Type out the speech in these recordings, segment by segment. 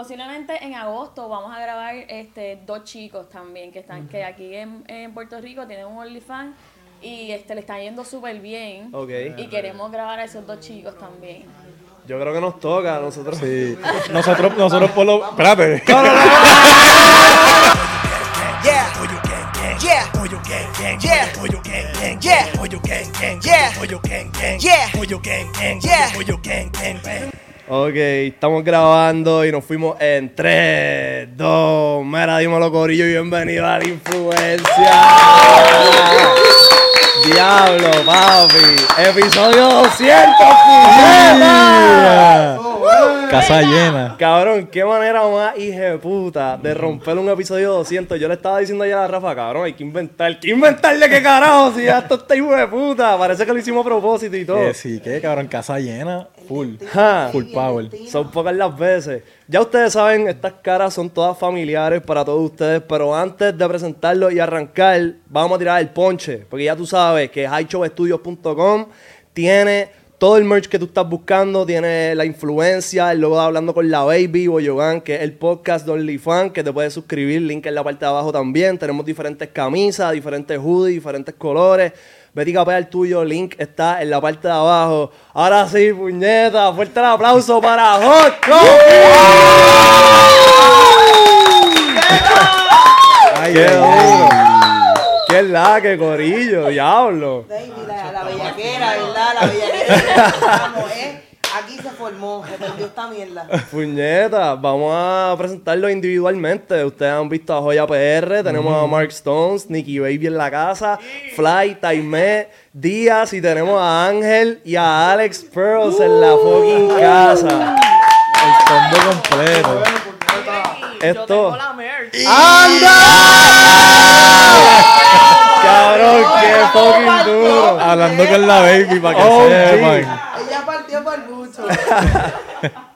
posiblemente en agosto vamos a grabar este dos chicos también que están que aquí en, en Puerto Rico tienen un OnlyFans y este le está yendo súper bien y queremos grabar a esos dos chicos también. Yo creo que nos toca a nosotros. Sí. Nosotros, nosotros por lo. Espérate. Yeah. Yeah. Yeah. Yeah. Ok, estamos grabando y nos fuimos en 3, 2, mira, dímelo Corillo y bienvenido a la influencia. Diablo, papi. Episodio 200, puñeta. Casa llena. Cabrón, qué manera más puta de romper un episodio 200. Yo le estaba diciendo ayer a Rafa, cabrón, hay que inventar. ¿Hay que inventarle qué carajo? Si ya esto está hijo de puta. Parece que lo hicimos a propósito y todo. Eh, sí, que cabrón, casa llena. Full. Ja. Full power. Son pocas las veces. Ya ustedes saben, estas caras son todas familiares para todos ustedes, pero antes de presentarlo y arrancar, vamos a tirar el ponche, porque ya tú sabes que highshowstudios.com tiene todo el merch que tú estás buscando, tiene la influencia, el logo Hablando con la Baby, Boyogan, que es el podcast de OnlyFans, que te puedes suscribir, link en la parte de abajo también. Tenemos diferentes camisas, diferentes hoodies, diferentes colores. Vete y capea el tuyo, link está en la parte de abajo. Ahora sí, puñeta, fuerte el aplauso para Hot Ay, ¡Qué duro! ¡Qué es la que corillo, diablo! Baby, la, la bellaquera, ¿verdad? La bellaquera. Vamos, ¿eh? Aquí se formó, se perdió esta mierda. Puñeta, vamos a presentarlo individualmente. Ustedes han visto a Joya PR, tenemos a Mark Stones, Nicky Baby en la casa, Fly, Taimé, Díaz y tenemos a Ángel y a Alex Pearls en la fucking casa. El combo completo. Esto- Yo tengo la merch. ¡Anda! Cabrón, qué fucking duro. Hablando con la baby para que Oh, sepan. Ella partió por el bucho.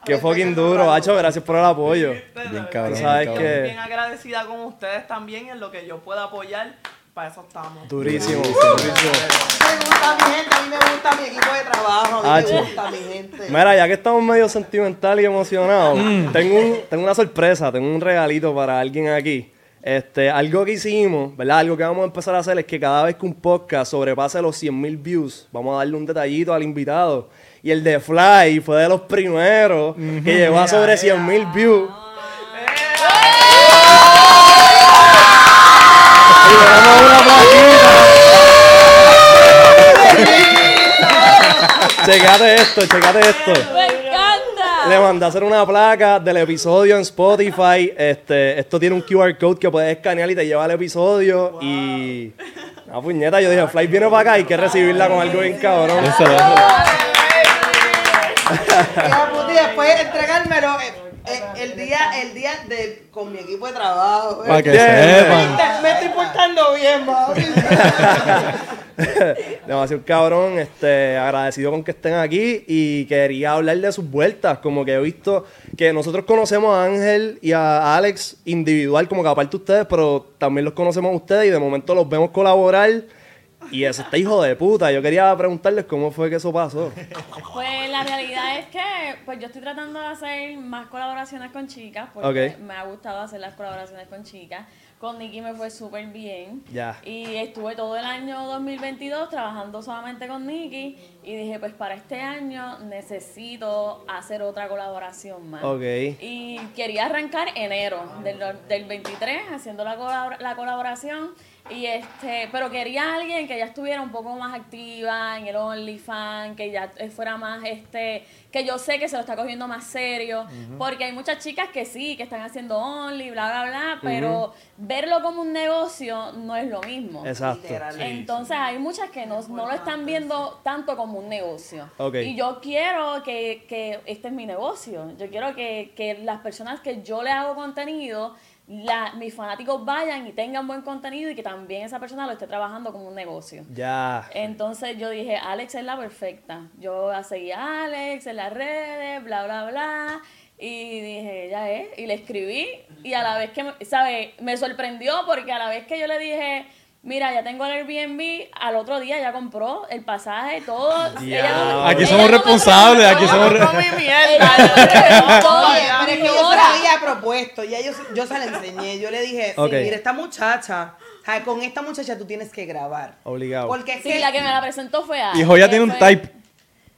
Qué fucking duro, Hacho, gracias por el apoyo. Bien cabrón. Tú sabes bien que- cabrón. bien agradecida con ustedes también en lo que yo pueda apoyar. Para eso estamos. Durísimo, durísimo. Me gusta mi gente, a mí me gusta mi equipo de trabajo, a mí me gusta mi gente. Mira, ya que estamos medio sentimental y emocionados, tengo, un- tengo una sorpresa, tengo un regalito para alguien aquí. Este, algo que hicimos, ¿verdad? Algo que vamos a empezar a hacer es que cada vez que un podcast sobrepase los 100.000 views, vamos a darle un detallito al invitado. Y el de Fly fue de los primeros que llegó a sobre 100.000 views. Y una plaquita. checate esto, checate esto. ¡Me encanta! Le mandé a hacer una placa del episodio en Spotify. Este, esto tiene un QR code que puedes escanear y te lleva al episodio. Y. Una puñeta, yo dije, Fly viene para acá y hay que recibirla con algo bien cabrón. Eso, eso. Puti, después entregármelo eh, el día, el día de, con mi equipo de trabajo. eh. Para que Yeah. sepan. Me estoy portando bien, mami. Demasiado cabrón, este, agradecido con que estén aquí y quería hablar de sus vueltas, como que he visto que nosotros conocemos a Ángel y a Alex individual, como que aparte de ustedes, pero también los conocemos a ustedes y de momento los vemos colaborar y eso está hijo de puta. Yo quería preguntarles cómo fue que eso pasó. Pues la realidad es que pues yo estoy tratando de hacer más colaboraciones con chicas porque me ha gustado hacer las colaboraciones con chicas. Con Nicky me fue súper bien. Ya. Y estuve todo el año 2022 trabajando solamente con Nicky y dije, pues para este año necesito hacer otra colaboración más. Ok. Y quería arrancar enero del, del 23 haciendo la, la colaboración. Y este, pero quería alguien que ya estuviera un poco más activa en el OnlyFans, que ya fuera más este, que yo sé que se lo está cogiendo más serio, porque hay muchas chicas que sí, que están haciendo Only, bla, bla, bla, pero verlo como un negocio no es lo mismo. Exacto. Entonces hay muchas que no, no lo están viendo tanto como un negocio. Ok. Y yo quiero que, que este es mi negocio. Yo quiero que, que las personas que yo le hago contenido, la- mis fanáticos vayan y tengan buen contenido y que también esa persona lo esté trabajando como un negocio. Ya. Entonces yo dije, Alex es la perfecta. Yo seguí a Alex en las redes, bla, bla, bla. Y dije, ella es. Y le escribí. Y a la vez que, me- ¿sabes? Me sorprendió porque a la vez que yo le dije, Mira, ya tengo el Airbnb, al otro día ya compró el pasaje, todo. Ella no- Aquí ella somos responsables, aquí somos Yo re- no comí Ella mierda. no me preguntó. Oye, pero es que yo se la había propuesto. Ya yo, yo se la enseñé. Yo le dije, sí, mira, esta muchacha, con esta muchacha tú tienes que grabar. Obligado. Porque es Sí, que la que me la presentó fue a. Y Joya tiene un type.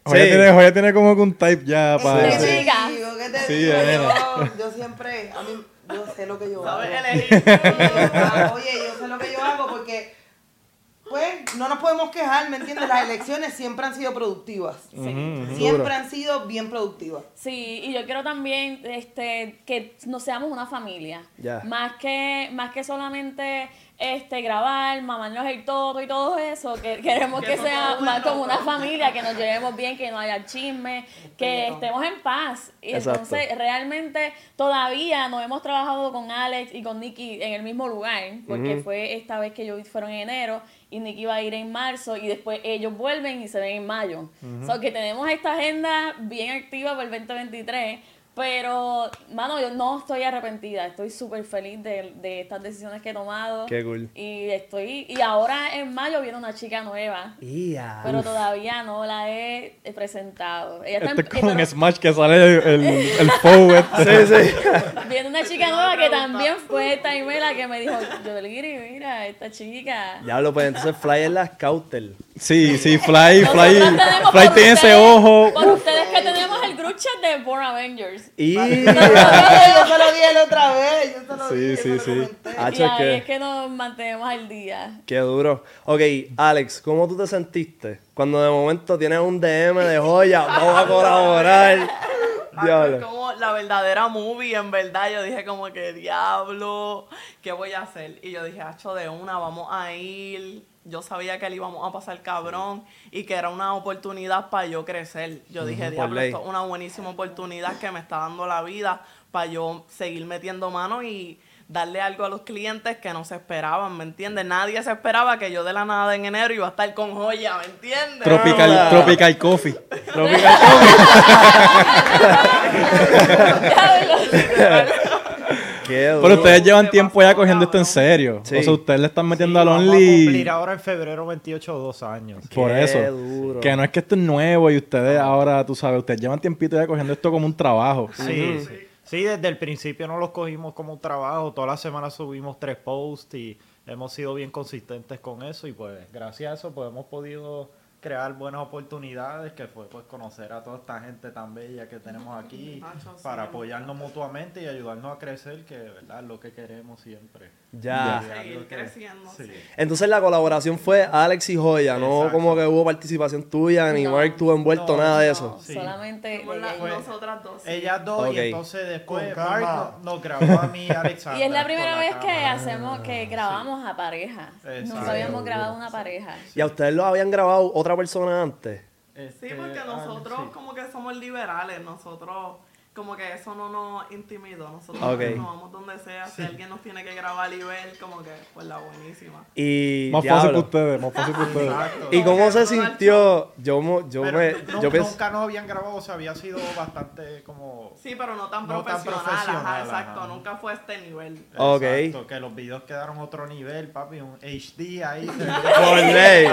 Joya, Sí. tiene, Joya tiene como que un type ya ¿Qué para... Sí. Sí, nena. Yo, yo siempre, a mí, yo sé lo que yo hago. Oye, yo sé lo que yo hago porque, pues, no nos podemos quejar, ¿me entiendes? Las elecciones siempre han sido productivas. Siempre han sido bien productivas. Sí, y yo quiero también este, que nos seamos una familia. Ya. Más que más que solamente este grabar, mamarnos el todo y todo eso, que queremos que sea más como una familia, que nos llevemos bien, que no haya chisme, que estemos en paz. Y Exacto. entonces realmente todavía no hemos trabajado con Alex y con Nicky en el mismo lugar, porque fue esta vez que ellos fueron en enero y Nicky va a ir en marzo y después ellos vuelven y se ven en mayo. O sea, que tenemos esta agenda bien activa para el 2023. Pero, mano, yo no estoy arrepentida. Estoy súper feliz de, de estas decisiones que he tomado. Qué cool. Y estoy y ahora en mayo viene una chica nueva. Pero todavía no la he presentado. Ella está Este en- es como pero un Smash que sale el, el, este. Sí, sí. viene una chica nueva que también fue Taimela que me dijo, Yoliri, mira, esta chica. Diablo, pues entonces Fly es la scouter. Sí, sí, Fly, Fly, Fly por tiene ese ustedes- ojo. Por ustedes que tenemos el group chat de Born Avengers. Y. yo se lo dije la otra vez, yo se lo Sí, sí, sí. Hacho, y es ahí que- es que nos mantenemos al día. Qué duro. Ok, Alex, ¿cómo tú te sentiste cuando de momento tienes un DM de joya? Vamos a colaborar. Diablo. como la verdadera movie, en verdad. Yo dije como que, diablo, ¿qué voy a hacer? Y yo dije, hacho de una, vamos a ir. Yo sabía que le íbamos a pasar cabrón y que era una oportunidad para yo crecer. Yo dije, diablo, esto es una buenísima oportunidad que me está dando la vida para yo seguir metiendo mano y darle algo a los clientes que no se esperaban, ¿me entiendes? Nadie se esperaba que yo de la nada en enero iba a estar con joya, ¿me entiendes? Tropical, Hola. tropical Coffee. Tropical Qué duro. Pero ustedes llevan tiempo ya cogiendo esto en serio. Sí. O sea, ustedes le están metiendo Sí, al vamos a cumplir Only ahora en febrero 28 dos años. por Qué eso. duro. Que no es que esto es nuevo y ustedes ahora, tú sabes, ustedes llevan tiempito ya cogiendo esto como un trabajo. Sí, sí. Sí, desde el principio no los cogimos como un trabajo. Todas las semanas subimos tres posts y hemos sido bien consistentes con eso. Y pues gracias a eso pues hemos podido crear buenas oportunidades que fue pues conocer a toda esta gente tan bella que tenemos aquí sí. para apoyarnos mutuamente y ayudarnos a crecer que verdad es lo que queremos siempre. Ya. Seguir que- creciendo, sí. Entonces la colaboración fue Alex y Joya, no Exacto. como que hubo participación tuya, ni No. Mark estuvo envuelto, No, nada de no. eso. Sí. Solamente ella. nosotras dos. sí. Ellas dos y entonces después Mark nos grabó a mí y a Alexandra. Y es la primera la vez que hacemos, que grabamos a pareja. Exacto. Nunca habíamos grabado una pareja. ¿Y a ustedes lo habían grabado otra persona antes? Sí, Este, porque ah, nosotros sí. como que somos liberales, nosotros como que eso no nos intimidó, nosotros Ok. nos vamos donde sea, si alguien nos tiene que grabar y ver, como que pues la buenísima. Y Más fácil para ustedes, más fácil para ustedes. Exacto. ¿Y cómo se que sintió? Yo, mo- yo Pero me, yo nunca nos habían grabado, o sea, había sido bastante como... Sí, pero no tan No tan profesional, ajá, exacto, ajá. nunca fue este nivel. Ok. Exacto, que los videos quedaron otro nivel, papi, un HD ahí. por ley,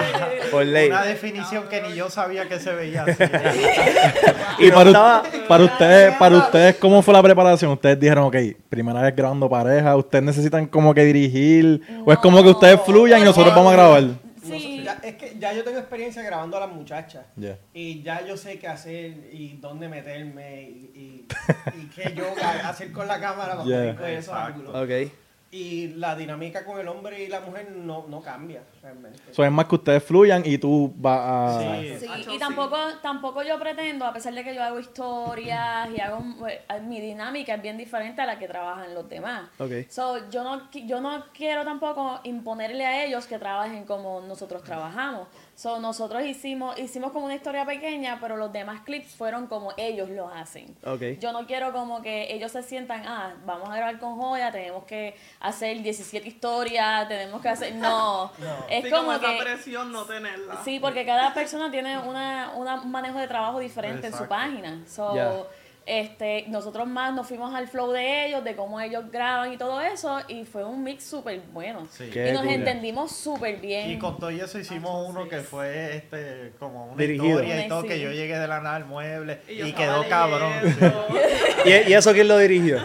por ley. Una definición que ni yo sabía que se veía así. Y para, para ustedes, para ustedes, ¿cómo fue la preparación? Ustedes dijeron, ok, primera vez grabando pareja, ustedes necesitan como que dirigir, o es como que ustedes fluyan y nosotros vamos a grabar. Sí. Ya, es que ya yo tengo experiencia grabando a las muchachas. Ya. Y ya yo sé qué hacer y dónde meterme y, y, y qué yoga hacer con la cámara para Yeah. poder coger esos ángulos. Ok. Y la dinámica con el hombre y la mujer no, no cambia realmente. Eso es más que ustedes fluyan y tú vas a... Sí. Y tampoco, tampoco yo pretendo, a pesar de que yo hago historias y hago pues, mi dinámica es bien diferente a la que trabajan los demás. Ok. So, yo no qui- yo no quiero tampoco imponerle a ellos que trabajen como nosotros trabajamos. So, nosotros hicimos hicimos como una historia pequeña, pero los demás clips fueron como ellos lo hacen. Ok. Yo no quiero como que ellos se sientan, ah, vamos a grabar con Joya, tenemos que hacer 17 historias, tenemos que hacer... No, es sí, como esa que... presión no tenerla. Sí, porque cada persona tiene una, una- un manejo de trabajo diferente en su página. So. Este, nosotros más nos fuimos al flow de ellos, de cómo ellos graban y todo eso, y fue un mix súper bueno. Sí. Qué Y nos entendimos súper bien. Y con todo eso hicimos uno que fue este como una Dirigido. historia y todo, Sí. que yo llegué de la nada al mueble Y quedó cabrón. ¿Y, y eso quién lo dirigió?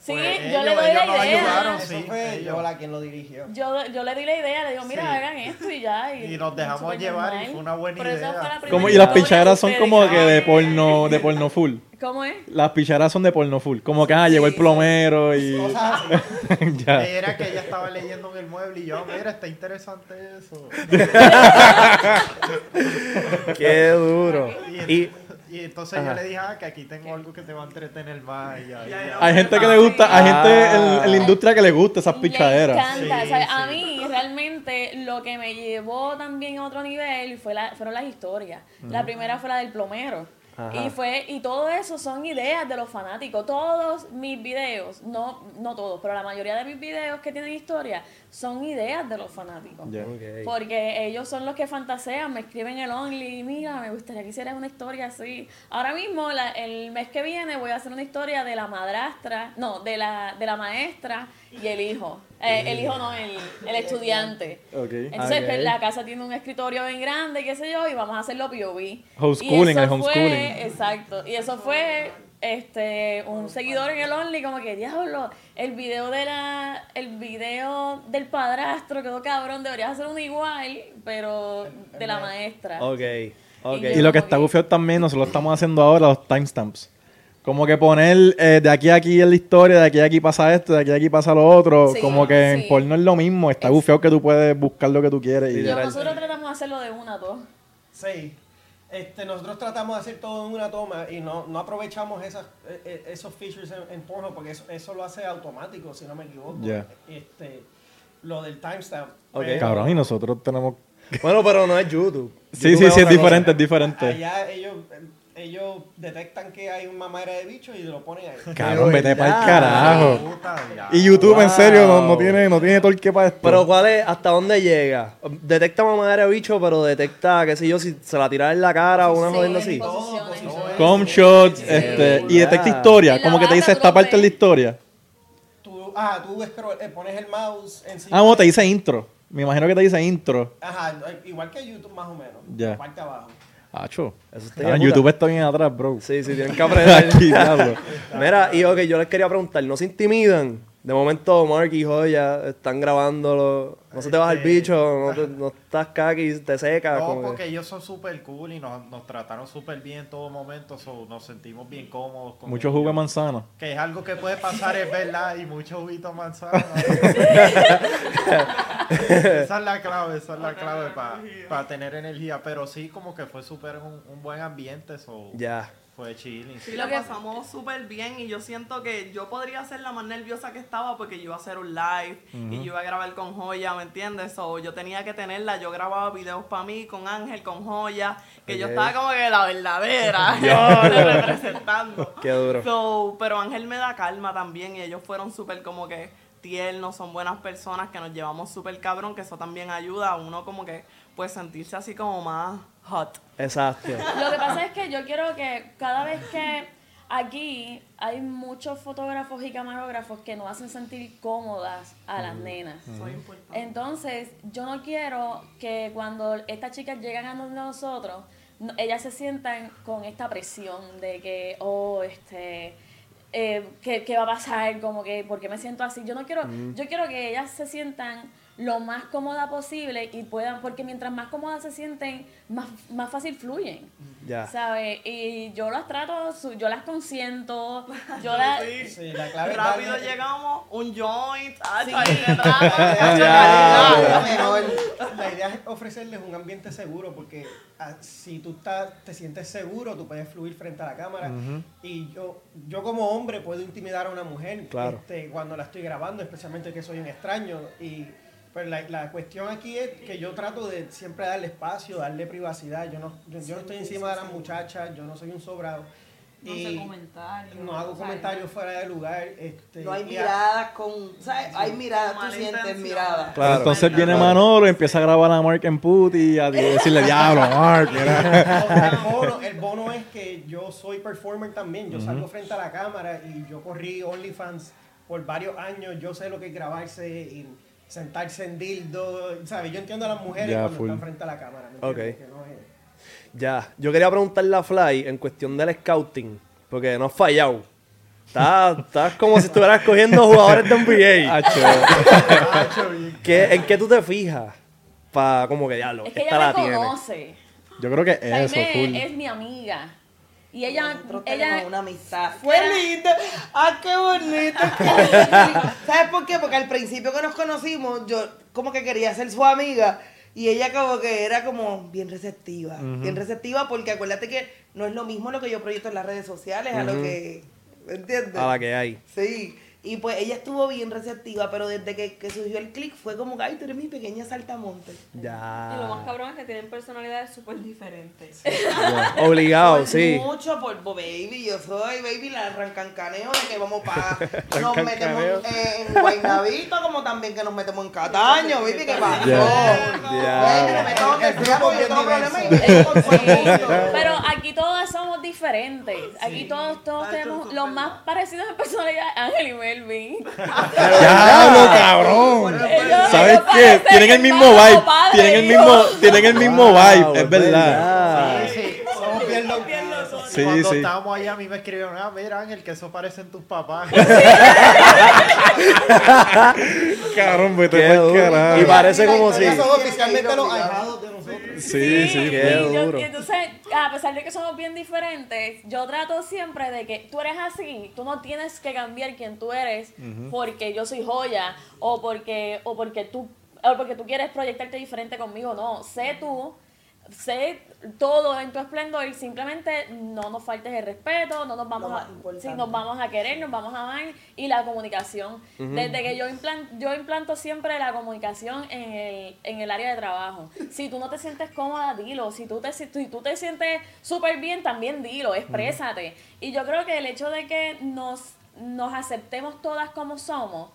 Sí, Pues yo ellos- le doy ellos la idea. ayudaron, Eso sí, fue ellos. yo la quien lo dirigió. Yo, yo le di la idea, le digo, mira, Sí. hagan esto y ya. Y, Y nos dejamos llevar y fue una buena Pero idea. fue la primera Como, y las pichaderas son como que de porno, de porno full. ¿Cómo es? Las pichaderas son de porno full. Como que, ah, llegó el plomero y... Cosas así. ya. Era que ella estaba leyendo en el mueble y yo, mira, está interesante eso. Qué duro. Y, Y y entonces Ajá. yo le dije, ah, que aquí tengo algo que te va a entretener más. Y ahí Hay gente que le gusta, hay gente en, en la industria que le gusta esas pichaderas. encanta. Sí, o sea, A mí realmente lo que me llevó también a otro nivel fue la, fueron las historias. La primera fue la del plomero. Ajá. Y fue y todo eso son ideas de los fanáticos. Todos mis videos, no no todos, pero la mayoría de mis videos que tienen historia son ideas de los fanáticos. Porque ellos son los que fantasean, me escriben el Only, mira, me gustaría que hicieras una historia así. Ahora mismo, la- el mes que viene, voy a hacer una historia de la madrastra, no, de la, de la maestra y el hijo. Eh, el hijo no, el, el estudiante. Ok. Entonces, pues, la casa tiene un escritorio bien grande, qué sé yo, y vamos a hacerlo POV. Homeschooling, Y eso el homeschooling. Fue, exacto. Y eso fue este un seguidor en el Only, como que diablo, el video de la, el video del padrastro quedó cabrón, deberías hacer uno igual, pero de la maestra. Ok, ok. Y lo que está bufeo también, nosotros estamos haciendo ahora los timestamps. Como que poner eh, de aquí a aquí en la historia, de aquí a aquí pasa esto, de aquí a aquí pasa lo otro. Sí, como que sí. en porno es lo mismo. Está Es- bufeo que tú puedes buscar lo que tú quieres. Y Literal. nosotros tratamos de hacerlo de una a dos. Sí. Este, nosotros tratamos de hacer todo en una toma y no, no aprovechamos esas, eh, eh, esos features en, en Pornhub porque eso, eso lo hace automático, si no me equivoco. Ya. Este, lo del timestamp. Ok. Pero Cabrón, y nosotros tenemos... Bueno, pero no es YouTube. Sí, YouTube sí, sí, es otra cosa. diferente, es diferente. Allá ellos, ellos detectan que hay una madre de bicho y lo ponen ahí. Cabrón, vete para el carajo. Puta. Y YouTube, en serio, no, no tiene, no tiene torque para esto. Pero ¿cuál es? ¿Hasta dónde llega? Detecta mamadera de bicho, pero detecta, qué sé yo, si se la tira en la cara o una Sí, jodienda así. Com shots, este, y detecta historia. Como que te dice esta parte de la historia. Tú, ah, tú scroll- eh, pones el mouse encima. Ah, bueno, te dice intro. Me imagino que te dice intro. Ajá, igual que YouTube más o menos. Ya. Parte abajo. Acho. Eso bien puta. YouTube está bien atrás, bro. Sí, sí, tienen que aprender. Mira, y ok, yo les quería preguntar, ¿no se intimidan? De momento, Mark y Joya están grabándolo. No se te baja el Este- bicho, no, te- no estás caqui, te secas. No, como que- porque ellos son súper cool y nos, nos trataron súper bien en todo momento, so, nos sentimos bien cómodos. con Mucho jugo de manzana. Que es algo que puede pasar, es verdad, y mucho juguito de manzana. esa es la clave, esa es la clave para tener energía. Pero sí, como que fue súper un, un buen ambiente, so, Ya. Fue chilling. Sí, lo pasamos súper bien y yo siento que yo podría ser la más nerviosa que estaba porque yo iba a hacer un live y yo iba a grabar con Joya, ¿me entiendes? So, yo tenía que tenerla, yo grababa videos para mí con Ángel, con Joya, que yo estaba como que la verdadera, representando. Qué duro. So, pero Ángel me da calma también y ellos fueron súper como que tiernos, son buenas personas que nos llevamos súper cabrón, que eso también ayuda a uno como que pues sentirse así como más hot. Exacto. Lo que pasa es que yo quiero que cada vez que aquí hay muchos fotógrafos y camarógrafos que nos hacen sentir cómodas a las nenas. Importante. Entonces, yo no quiero que cuando estas chicas llegan a donde nosotros, no- ellas se sientan con esta presión de que, oh, este, eh, ¿qué, qué va a pasar? Como que, ¿por qué me siento así? Yo no quiero, yo quiero que ellas se sientan lo más cómoda posible y puedan, porque mientras más cómodas se sienten, más, más fácil fluyen. Ya. ¿Sabes? Y yo las trato, yo las consiento, yo las... Sí, la clave es Rápido llegamos, un joint, Sí. ahí. La idea es ofrecerles un ambiente seguro porque ah, si tú estás, te sientes seguro, tú puedes fluir frente a la cámara. Y yo, yo como hombre puedo intimidar a una mujer Claro. este, cuando la estoy grabando, especialmente que soy un extraño. Y pues la, la cuestión aquí es que yo trato de siempre darle espacio, darle privacidad. Yo no, yo, yo no estoy encima de las muchachas, yo no soy un sobrado. No Y comentarios. no hago ¿sabes? comentarios fuera de lugar. Este, No hay a- miradas con. ¿Sabes? Hay miradas, tú sientes miradas. Claro. Entonces viene Manolo y empieza a grabar a Mark en put y a decirle, diablo, Mark, mira. el, bono, el bono es que yo soy performer también. Yo salgo frente a la cámara y yo corrí OnlyFans por varios años. Yo sé lo que es grabarse y sentarse en dildo. ¿sabes? Yo entiendo a las mujeres Ya, cuando full. están frente a la cámara. ¿me entiendes? Ok. Que no es- Ya, yo quería preguntarle a Fly en cuestión del scouting, porque no has fallado. Estás, estás como si estuvieras cogiendo jugadores de NBA. Acho. ¿Qué, ¿En qué tú te fijas? Para como que diablo, Es que esta ella la me tiene. Yo creo que eso, Jaime full. es mi amiga. Y ella, Nosotros ella tenemos una amistad. ¡Qué lindo! ¡Ah, qué bonito! qué bonito! ¿Sabes por qué? Porque al principio que nos conocimos, yo como que quería ser su amiga y ella como que era como bien receptiva. Bien receptiva porque acuérdate que no es lo mismo lo que yo proyecto en las redes sociales a lo que... ¿Me entiendes? A la que hay. Sí. Y pues ella estuvo bien receptiva, pero desde que, que surgió el click fue como que, ay, tú eres mi pequeña saltamonte. Ya. Y lo más cabrón es que tienen personalidades súper diferentes. Obligado, Pues sí. Mucho por baby, yo soy baby la arrancancaneo de que vamos para nos metemos en, en Guaynabito como también que nos metemos en Cataño, baby, ¿qué pasó? Pero aquí todas somos diferentes. Aquí todos, todos tenemos los más parecidos en personalidad, Ángel y Melvin. ¡Diablo, cabrón! Ellos- ¿Sabes qué? Tienen el mismo vibe. Tienen el mismo, tienen el mismo Wow, vibe, es verdad. Sí, bien locos. Sí, Cuando sí. estábamos allá, a mí me escribieron, ah, mira Ángel, que eso parecen tus papás. Cabrón, vete Qué pa'l carajo. Y parece como si. Son oficialmente los ahijados de nosotros. Sí, sí. Qué Y yo- duro. entonces, a pesar de que somos bien diferentes, yo trato siempre de que tú eres así, tú no tienes que cambiar quién tú eres porque yo soy joya o porque, o porque tú o porque tú quieres proyectarte diferente conmigo, no, sé tú, sé todo en tu esplendor y simplemente no nos faltes el respeto, no nos vamos a, sí, nos vamos a querer, nos vamos a amar y la comunicación. Desde que yo implanto, yo implanto siempre la comunicación en el, en el área de trabajo. Si tú no te sientes cómoda, dilo. Si tú te, si tú te sientes súper bien, también dilo, exprésate. Y yo creo que el hecho de que nos, nos aceptemos todas como somos,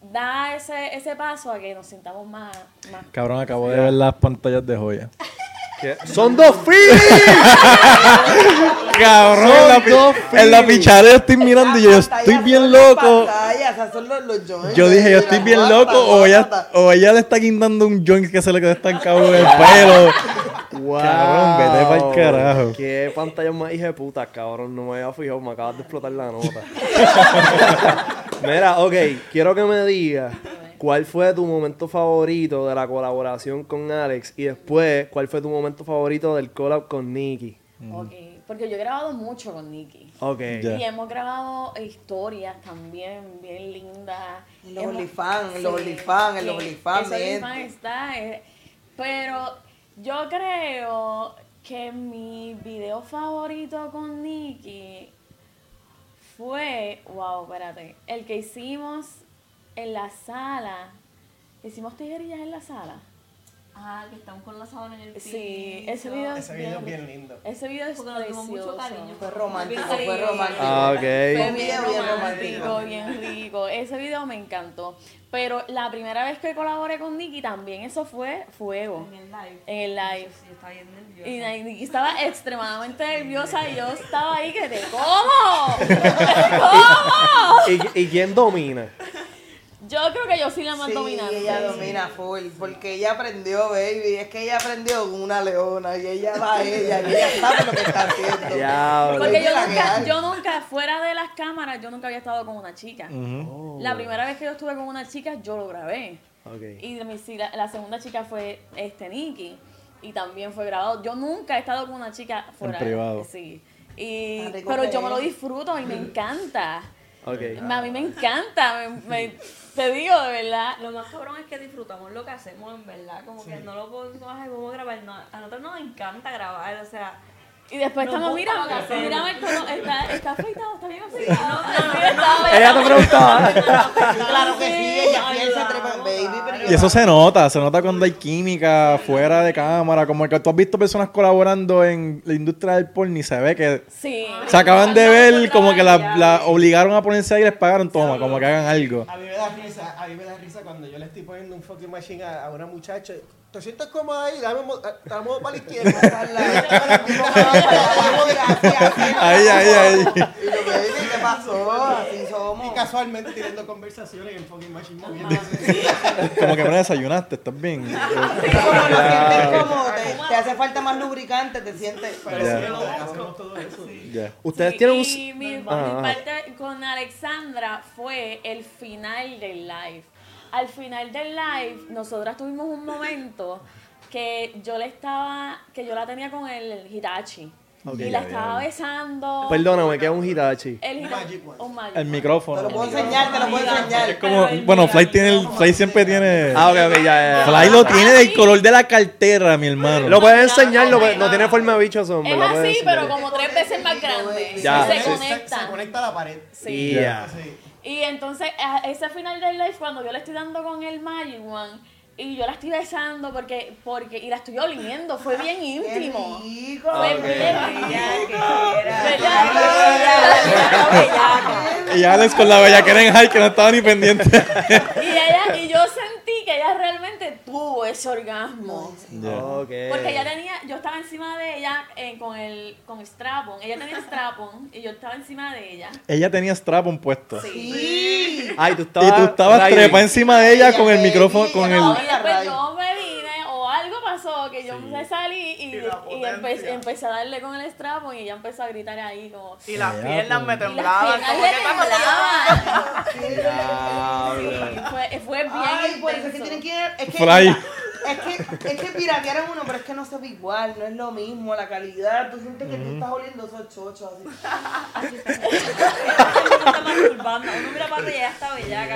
da ese, ese paso a que nos sintamos más... más Cabrón, acabo de ver las pantallas de joya. ¿Qué? ¡Son dos feelings! Cabrón, en la, pi- dos en la pichara yo estoy mirando y yo estoy bien son loco. pantallas, esas son los, los joints, Yo dije, yo estoy bien guata, loco o ella, o ella le está guindando un joint que se le quedó estancado en el pelo. Wow. Cabrón, vete pa'l carajo. Qué pantalla más hija de puta, cabrón. No me había fijado, me acabas de explotar la nota. Mira, ok, quiero que me digas cuál fue tu momento favorito de la colaboración con Alex y después cuál fue tu momento favorito del collab con Nicky. Ok, porque yo he grabado mucho con Nicky. Ok. Y hemos grabado historias también bien lindas. Los Hemos- OnlyFans, los OnlyFans, sí, OnlyFans. OnlyFans está. eh, pero yo creo que mi video favorito con Nicky fue. Wow, espérate. El que hicimos en la sala. Hicimos tijerillas en la sala. Ah, que estamos con la sábana en el piso. Sí, ese video es Ese video es bien lindo. Ese video es Porque dimos mucho precioso. cariño. Fue romántico, fue romántico. Ah, ok. Fue bien bien romántico, romántico. bien rico. Ese video me encantó. Pero la primera vez que colaboré con Nicky también eso fue fuego. En el live. En el live. Sí, estaba bien nerviosa. Y Nicky estaba extremadamente nerviosa y yo estaba ahí que te ¿Cómo? ¿Cómo? ¿Y, y quién domina? Yo creo que yo sí la más Sí, dominante. ella domina full, porque ella aprendió, baby, es que ella aprendió con una leona y ella va a ella y ella sabe lo que está haciendo. Porque yo nunca, yo nunca, fuera de las cámaras, yo nunca había estado con una chica. La primera vez que yo estuve con una chica, yo lo grabé. Ok. Y la, la segunda chica fue este Nikki. Y también fue grabado. Yo nunca he estado con una chica fuera. privado. Sí. Y, pero yo me lo disfruto y me encanta. Ok. A mí me encanta. me- me- te digo, de verdad. Lo más cabrón es que disfrutamos lo que hacemos, en verdad. Como que no lo podemos, grabar. No, a nosotros nos encanta grabar, o sea. Y después Nos estamos, mira, mira, está, está afeitado, está bien afeitado. Ella te preguntaba. Claro que sí, ella piensa baby, Y eso se nota, se nota cuando hay química fuera de cámara, como que tú has visto personas colaborando en la industria del porno y se ve que Sí. se acaban de ver como que la, la obligaron a ponerse ahí y les pagaron, toma, como que hagan algo. A mí me da risa, a mí me da risa cuando yo le estoy poniendo un fucking machine a, a una muchacha. ¿Te sientes cómoda ahí? Dame, eh, dame modo para la izquierda. Ahí, ahí, ahí. Y lo que dije, ¿qué pasó? Así somos. Y casualmente teniendo conversaciones el fucking machine. Como que no desayunaste, ¿estás bien? Como no sientes cómodo, te, hace falta más lubricante, te sientes. Pero hacemos todo eso. Ustedes Sí, tienen un... y mi, mi Ah, ah. parte con Alexandra fue el final del live. Al final del live, nosotras tuvimos un momento que yo le estaba, que yo la tenía con el Hitachi. Y la estaba besando. Perdóname, que es un Hitachi. El Hitachi. Magic One. un Magic El micrófono. Te lo puedo enseñar, te lo puedo enseñar. Es como, bueno, Fly tiene el, Fly siempre tiene. Ah, ok, ok, ya, ya. Fly lo tiene del color de la cartera, mi hermano. Lo puedes enseñar, lo no tiene forma de bicho, son, Es así, pero como tres veces más grande. Ya, se sí. Conecta. se conecta a la pared. Sí. Yeah. Sí. Y entonces, a ese final del live, cuando yo le estoy dando con el Magic One, y yo la estoy besando porque, porque, y la estoy oliendo, fue bien íntimo. Fue bien Y Alex con la bella que era en high que no estaba ni pendiente. Y ella, y yo sentí que ella realmente tuvo ese orgasmo. Porque ella tenía, yo estaba encima de ella eh, con el, con strapon. Ella tenía strapon y yo estaba encima de ella. Ella tenía strapon puesto. Sí. Ay, tú Y estabas... tú estabas trepa encima de ella con el micrófono, con ella el... no, Y después Ray. yo me vine o algo pasó que yo me salí y, Y empe- empecé a darle con el strapon y ella empezó a gritar ahí como... Y las piernas me pues. Y las temblaban. fue, fue bien Ay, es que tienen que ir. Es que, es que, es que piratearon uno, pero es que no se ve igual, no es lo mismo, la calidad. Tú sientes que tú estás oliendo esos chochos así.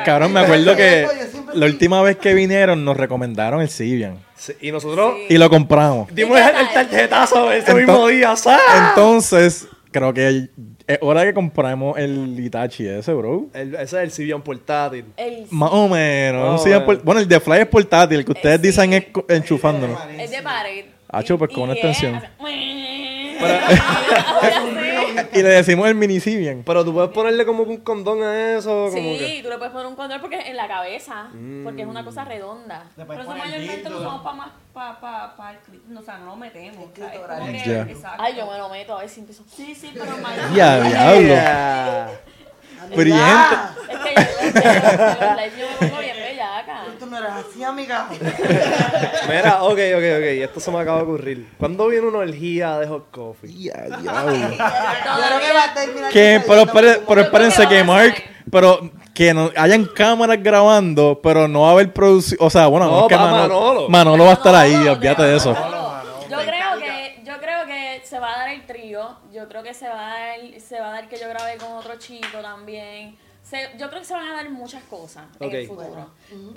Cabrón, me acuerdo que Yo siempre la última vez que vinieron nos recomendaron el Civian. Sí, y nosotros Y lo compramos. dimos el, el tarjetazo ese mismo día, ¿sabes? Entonces, creo que es hora que compramos el Itachi ese, bro. El- ese es el Civian portátil. El, Más o menos. Un por- Bueno, el de Fly es portátil. El que ustedes Eh, sí. dicen es enchufándolo. es de pared. Hacho, pues, con una extensión. es así. Y le decimos el mini. Pero tú puedes ponerle como un condón a eso, como Sí, que... tú le puedes poner un control porque en la cabeza, porque es una cosa redonda. Pero eso mayormente lo usamos para pa, pa, pa el clítoris. No, o sea, no lo metemos. Ay, yo me lo meto a ver si empiezo. Sí, sí, pero mayormente. Ya, diablo. Friente. Es que yo, yo bien bellaca. Tú no eras así, amiga. Mira, ok, ok, ok. Esto se me acaba de ocurrir. ¿Cuándo viene una orgía de hot coffee? Ya, diablo. Yo creo que va a terminar. Que, pero, como- pero espérense que Mark, pero que no hayan cámaras grabando, pero no va a haber producción, o sea, bueno, No, no, es que va Manolo, Manolo. va a estar ahí, Manolo, olvídate de eso. Yo creo que, yo creo que se va a dar el trío. Yo creo que se va a dar, se va a dar que yo grabé con otro chico también. Se- yo creo que se van a dar muchas cosas en el futuro.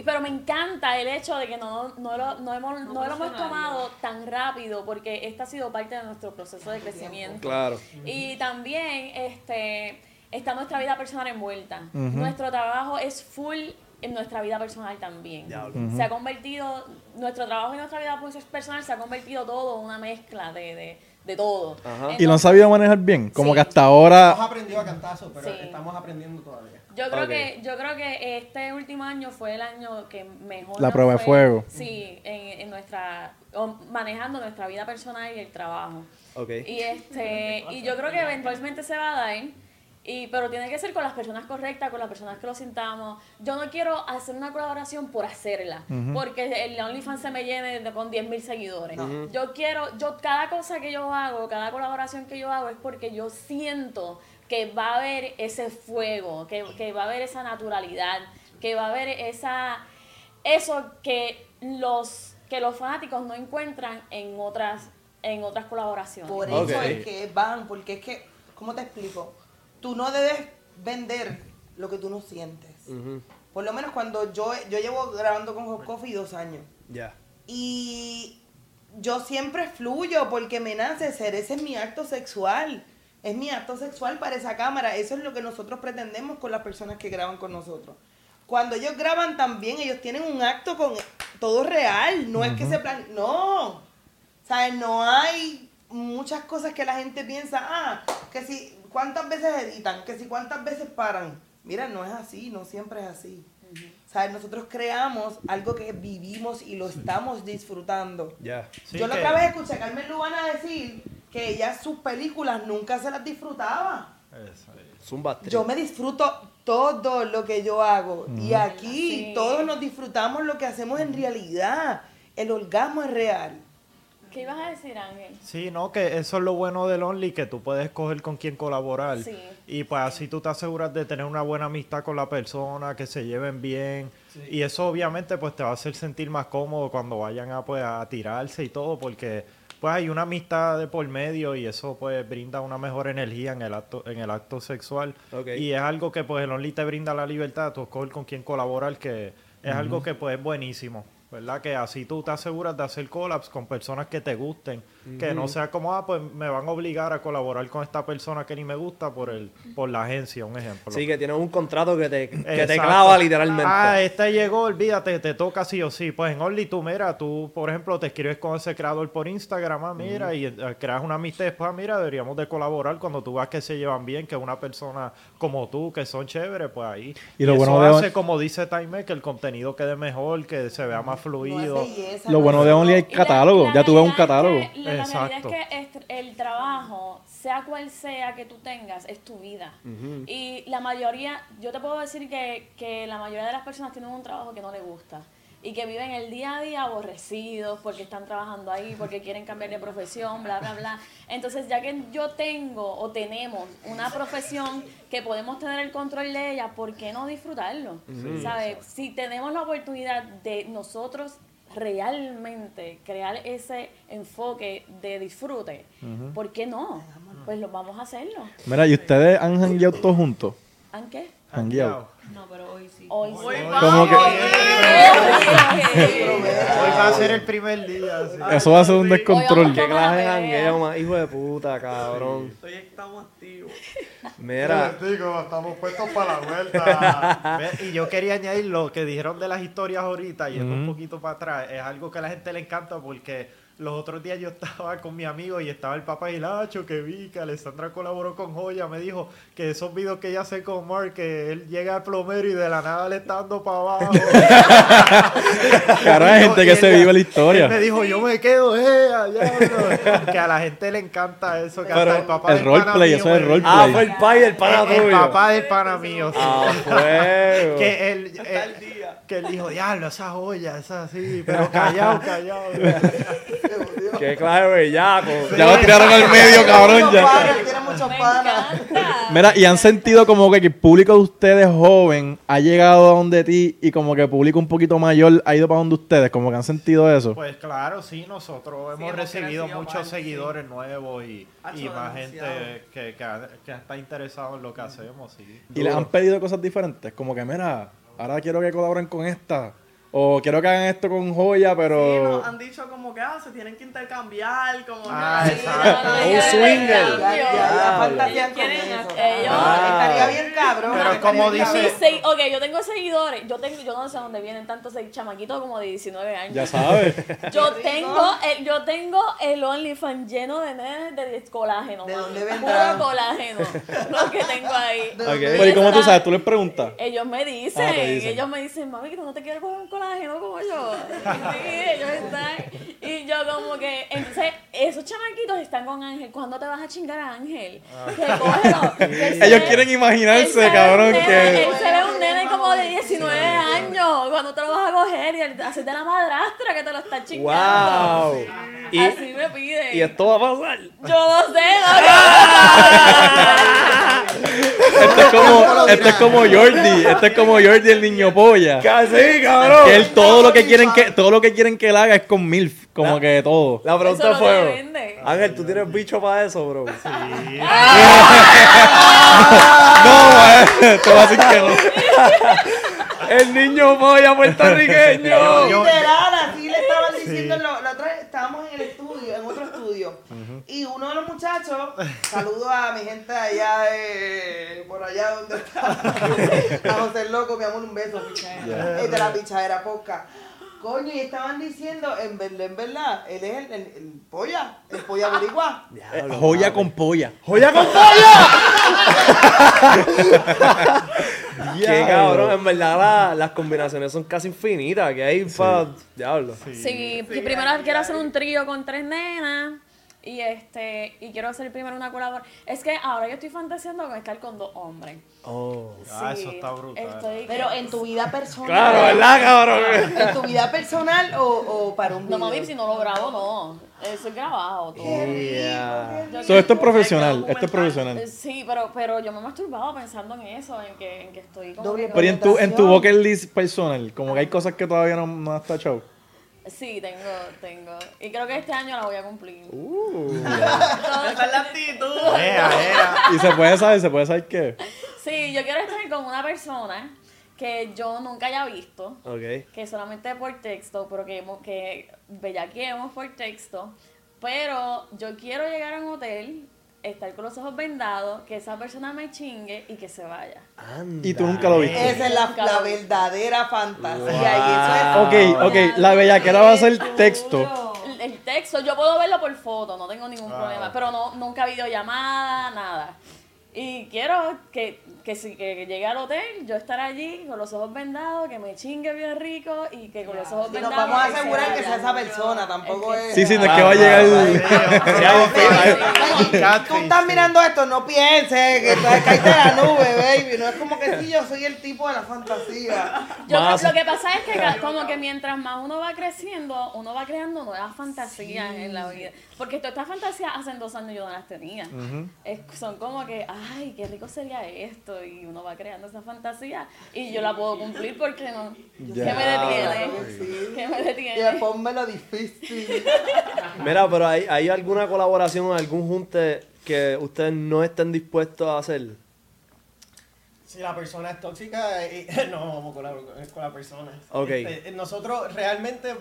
Pero me encanta el hecho de que no, no, lo, no, hemos, no lo hemos tomado tan rápido porque esta ha sido parte de nuestro proceso de crecimiento. Claro. Y también este, está nuestra vida personal envuelta. Nuestro trabajo es full en nuestra vida personal también. Se ha convertido, nuestro trabajo y nuestra vida personal se ha convertido todo en una mezcla de, de, de todo. Ajá. Y lo han sabido manejar bien, como Sí. que hasta Hemos ahora, aprendido a cantazo, pero Sí. estamos aprendiendo todavía. Yo creo que yo creo que este último año fue el año que mejor La prueba de fue, fuego. Sí, en, en nuestra manejando nuestra vida personal y el trabajo. Ok. Y este y yo creo que eventualmente se va a dar. Y, pero tiene que ser con las personas correctas, con las personas que lo sintamos. Yo no quiero hacer una colaboración por hacerla, porque el OnlyFans se me llene de- con 10.000 seguidores. Yo quiero, yo cada cosa que yo hago, cada colaboración que yo hago es porque yo siento que va a haber ese fuego, que, que va a haber esa naturalidad, que va a haber esa eso que los que los fanáticos no encuentran en otras en otras colaboraciones. Por eso es que van, porque es que, ¿cómo te explico? Tú no debes vender lo que tú no sientes. Por lo menos cuando yo, yo llevo grabando con Hot Coffee dos años. Ya. Y yo siempre fluyo porque me nace ser, ese es mi acto sexual. Es mi acto sexual para esa cámara. Eso es lo que nosotros pretendemos con las personas que graban con nosotros. cuando ellos graban también, ellos tienen un acto con todo real, no es que se plan, no, ¿sabes? No hay muchas cosas que la gente piensa, ah, que si, ¿cuántas veces editan? Que si, ¿cuántas veces paran? Mira, no es así, no siempre es así. ¿Sabes? Nosotros creamos algo que vivimos y lo estamos disfrutando. Ya. Sí, Yo la que- otra vez escuché a Carmen Lubana decir que ella sus películas nunca se las disfrutaba. Yo me disfruto todo lo que yo hago. Y aquí Sí. todos nos disfrutamos lo que hacemos en realidad. El orgasmo es real. ¿Qué ibas a decir, Ángel? Sí, no, que eso es lo bueno del Only, que tú puedes escoger con quién colaborar. Sí. Y pues así tú te aseguras de tener una buena amistad con la persona, que se lleven bien. Y eso obviamente pues te va a hacer sentir más cómodo cuando vayan a, pues, a tirarse y todo, porque pues hay una amistad de por medio y eso pues brinda una mejor energía en el acto, en el acto sexual. Ok. Y es algo que pues el Only te brinda la libertad, tú escoger con quién colaborar, que es algo que pues es buenísimo. ¿Verdad? Que así tú te aseguras de hacer collabs con personas que te gusten. Que no sea como, ah, pues me van a obligar a colaborar con esta persona que ni me gusta por el por la agencia, un ejemplo. Sí, que tienes un contrato que te, que te clava literalmente. Ah, este llegó, olvídate, te toca sí o sí. Pues en Only tú, mira, tú, por ejemplo, te escribes con ese creador por Instagram, ah, mira, y eh, creas una amistad, después, ah, mira, deberíamos de colaborar cuando tú vas que se llevan bien, que una persona como tú, que son chéveres, pues ahí. Y lo eso bueno de hace, como dice Time, que el contenido quede mejor, que se vea más No fluido. es belleza, Lo no bueno es- de Only hay Y la- catálogo. la Ya tuve un es catálogo. que- la- la realidad Exacto. es que el trabajo, sea cual sea que tú tengas, es tu vida. Y la mayoría, yo te puedo decir que, que la mayoría de las personas tienen un trabajo que no les gusta. Y que viven el día a día aborrecidos porque están trabajando ahí, porque quieren cambiar de profesión, bla, bla, bla. Entonces, ya que yo tengo o tenemos una profesión que podemos tener el control de ella, ¿por qué no disfrutarlo? ¿Sabes? Si tenemos la oportunidad de nosotros realmente crear ese enfoque de disfrute, ¿por qué no? Pues lo vamos a hacerlo. Mira, ¿y ustedes han jangueado todos juntos? ¿Han qué? Jangueado. No, pero hoy sí. Hoy sí. Como que Hoy va a ser el primer día. sí. eso va a ser un Hoy descontrol. Qué a clase de jangueo más hijo de puta, cabrón. Hoy estamos activos. Mira, Digo, estamos puestos para la vuelta. Y yo quería añadir lo que dijeron de las historias ahorita, yendo un poquito para atrás. Es algo que a la gente le encanta porque los otros días yo estaba con mi amigo y estaba el papá Hilacho que vi que Alessandra colaboró con Joya. Me dijo que esos videos que ella hace con Mark, que él llega al plomero y de la nada le está dando para abajo. Cara, hay gente que se vive la Él me historia. dijo, yo me quedo, eh, allá, que a la gente le encanta eso. Que Pero hasta el papá el del roleplay, eso es me roleplay. ah, fue el pai del pana el, el papá del pana mío. sí. Ah, que él, que él dijo, diablo, esa joya, esa así, pero callado, callado. Qué clase bellaco. Ya lo tiraron al medio, cabrón. Ya. tiene muchos panas. Mira, y han sentido como que el público de ustedes joven ha llegado a donde ti y como que el público un poquito mayor ha ido para donde ustedes, como que han sentido eso. Pues claro, sí, nosotros hemos hemos recibido muchos sí. seguidores nuevos y, y más gente que, que, que está interesado en lo que hacemos, sí. Y les han pedido cosas diferentes, como que mira, ahora quiero que colaboren con esta. O quiero que hagan esto con joya, Sí, pero... nos han dicho como que ah, se tienen que intercambiar, como Ah, que... exacto. Un swinger. Ellos con quieren eso. a- ellos- Ah, Estaría bien cabrón. Pero como dice- segui- ok, yo tengo seguidores. Yo tengo, yo no sé dónde vienen tantos chamaquitos como de 19 años. Ya sabes. Yo tengo, el, yo tengo el OnlyFans lleno de nenes de colágeno. ¿De mami. dónde vendrán? Puro colágeno. lo que tengo ahí. ¿De Ok. dónde Pero ¿y cómo tú sabes? ¿Tú les preguntas? Ellos me dicen, Ah, dicen. ellos me dicen, mami, que tú no te quieres coger un colágeno como yo. Sí, ellos están. Y yo como que, entonces, esos chamaquitos están con Ángel. ¿Cuándo te vas a chingar a Ángel? Que cógelo. Que él se Ellos ve- quieren él imaginarse, se ve cabrón, nene- que... Él se ve un nene como de 19 años. Cuando te lo vas a coger y el- hacer de la madrastra que te lo está chingando. Wow. Y, Así me piden. y esto va a pasar. Yo no sé, Esto es como, esto es como Jordi, esto es como Jordi el niño polla. Casi, cabrón. Que él todo lo que quieren que todo lo que quieren que él haga es con MILF, como que todo. La pregunta Eso no fue. Ángel, ¿tú tienes bicho para eso, bro? No, eh, te voy a decir que no. El niño polla puertorriqueño. Literal, así le estaban diciendo, la en el estudio, en otro estudio, y uno de los muchachos. Saludo a mi gente allá de. por allá donde está. a José Loco, mi amor, un beso. Yeah. Es de la pichadera poca. Coño, y estaban diciendo, en verdad, en verdad, él es el, el, el polla, el polla boricua. Eh, joya con polla. ¡Joya con polla! Qué cabrón, en verdad la- las combinaciones son casi infinitas. Que hay para. Diablo. Sí, que primero quiero hacer un trío con tres nenas. Y este, y quiero hacer primero una colaboración. Es que ahora yo estoy fantaseando con estar con dos hombres. Oh. Ah, Sí, eso está brutal. estoy- Pero en tu vida personal. Claro, ¿verdad, cabrón? ¿En tu vida personal o, o para un No, mami, si no lo grabo, no. Eso es grabado. todo. Yeah. Yo So, esto es profesional, esto es profesional. Sí, pero, pero yo me he masturbado pensando en eso, en que, en que estoy como Doble que- Pero ¿y en tu, en tu bucket list personal, como que hay cosas que todavía no, no has tachado. Sí, tengo, tengo. Y creo que este año la voy a cumplir. Esa es la actitud. Ea, ea. Y se puede saber, se puede saber qué. Sí, yo quiero estar con una persona que yo nunca haya visto, Ok. que solamente por texto, pero que, hemos- que bellaqueemos por texto. Pero yo quiero llegar a un hotel, estar con los ojos vendados, que esa persona me chingue y que se vaya. Y tú nunca lo viste. Esa es la, la verdadera fantasía. Y eso Ok, ok, la bellaquera va a ser texto. El, el texto, yo puedo verlo por foto, no tengo ningún Ah, problema, pero no, nunca videollamada, nada. Y quiero que, que si que llegue al hotel, yo estar allí con los ojos vendados, que me chingue bien rico y que con los ojos es. Y vendados. nos vamos a asegurar que sea esa persona, tampoco Es. Sí, sí, no es que va a llegar. Tú estás mirando esto, no pienses que tú caíste de la nube, baby. No es como que sí, yo soy el tipo de la fantasía. Yo Más- lo que pasa es que como que mientras más uno va creciendo, uno va creando nuevas fantasías en la vida. Porque todas estas fantasías hace dos años yo no las tenía. Es- son como que, ay, qué rico sería esto. Y uno va creando esa fantasía y yo la puedo cumplir porque no. ¿Qué me detiene? ¿Qué me Y detiene? ponme difícil. Mira, pero ¿hay, ¿hay alguna colaboración o algún junte que ustedes no estén dispuestos a hacer? Si la persona es tóxica, eh, no vamos con la, con la persona. Ok. Este, nosotros realmente,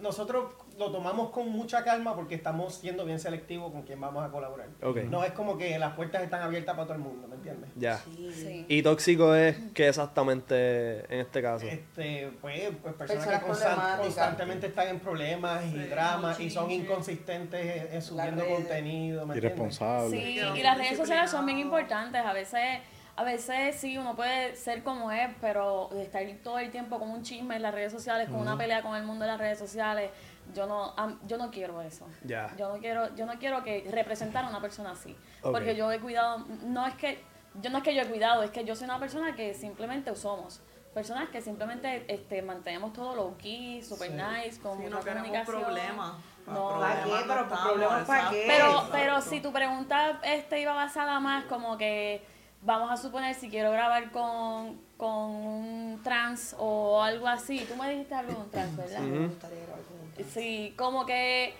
nosotros lo tomamos con mucha calma porque estamos siendo bien selectivos con quién vamos a colaborar. No es como que las puertas están abiertas para todo el mundo, ¿me entiendes? Ya. Sí. ¿Y tóxico es qué exactamente en este caso? Este, pues, pues personas Personas que constantemente están en problemas y dramas y son inconsistentes en, en subiendo contenido, ¿me entiendes? Irresponsable. Sí, y las redes sociales son bien importantes. A veces, a veces sí, uno puede ser como es, pero estar todo el tiempo con un chisme en las redes sociales, con una pelea con el mundo de las redes sociales, yo no, yo no quiero eso. Ya. Yo no quiero, yo no quiero que representar a una persona así. Porque yo he cuidado, no es que, yo no es que yo he cuidado, es que yo soy una persona que simplemente somos. Personas que simplemente este, mantenemos todo low key, super nice, con Sí, mucha no queremos comunicación. problemas. No. ¿Para qué? Pero problemas para qué. Pero, si tu pregunta este iba basada más como que vamos a suponer si quiero grabar con, con un trans o algo así. Tú me dijiste algo de un trans, ¿verdad? Sí, como que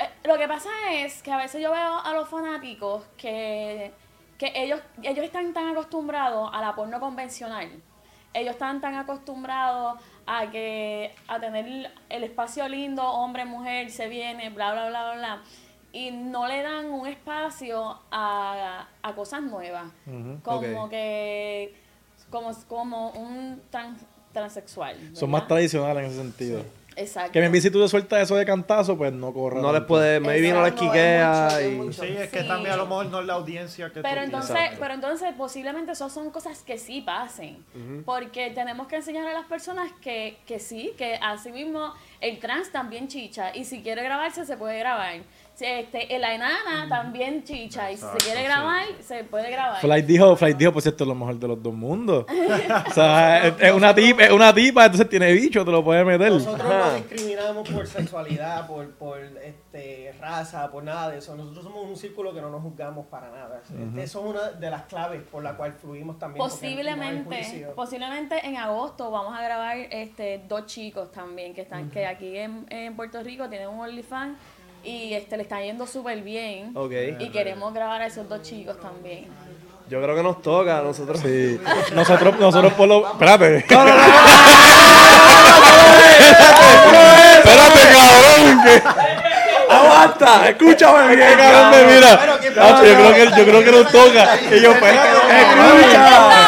eh, lo que pasa es que a veces yo veo a los fanáticos que, que ellos, ellos están tan acostumbrados a la porno convencional. Ellos están tan acostumbrados a que a tener el espacio lindo, hombre, mujer, se viene, bla, bla, bla, bla, bla. Y no le dan un espacio a, a cosas nuevas. Como que, como, como un trans, transexual. Son más tradicionales en ese sentido. Exacto. Que me si tú te sueltas eso de cantazo, pues no corra. No les puede, maybe no les quiquea y... Sí, es que Sí. también a lo mejor no es la audiencia que Pero tú entonces, pero entonces posiblemente eso son cosas que sí pasen. Porque tenemos que enseñar a las personas que, que sí, que así mismo el trans también chicha. Y si quiere grabarse, se puede grabar. Este, la enana también chicha. Y si se quiere sí. grabar, se puede grabar. Flight dijo, Flight dijo, pues esto es lo mejor de los dos mundos. o sea, es, es una tipa, es una tipa, entonces tiene bicho, te lo puedes meter. Nosotros Ajá. no discriminamos por sexualidad, por, por este, raza, por nada de eso. Nosotros somos un círculo que no nos juzgamos para nada. Eso es una de las claves por la cual fluimos también. no Posiblemente, juicio. posiblemente en agosto vamos a grabar este dos chicos también que están que aquí en, en Puerto Rico tienen un OnlyFans y este le está yendo súper bien Ok. y queremos grabar a esos dos chicos también. Yo creo que nos toca a nosotros. Sí. Nosotros, nosotros por lo. Espérate. Espérate, cabrón. Que... ¡Aguanta! ¡Escúchame bien, cabrón, cabrón! mira. Bueno, ¿quién Nacho, yo creo que, yo creo que nos toca. Y yo, espérate, ¡Escucha!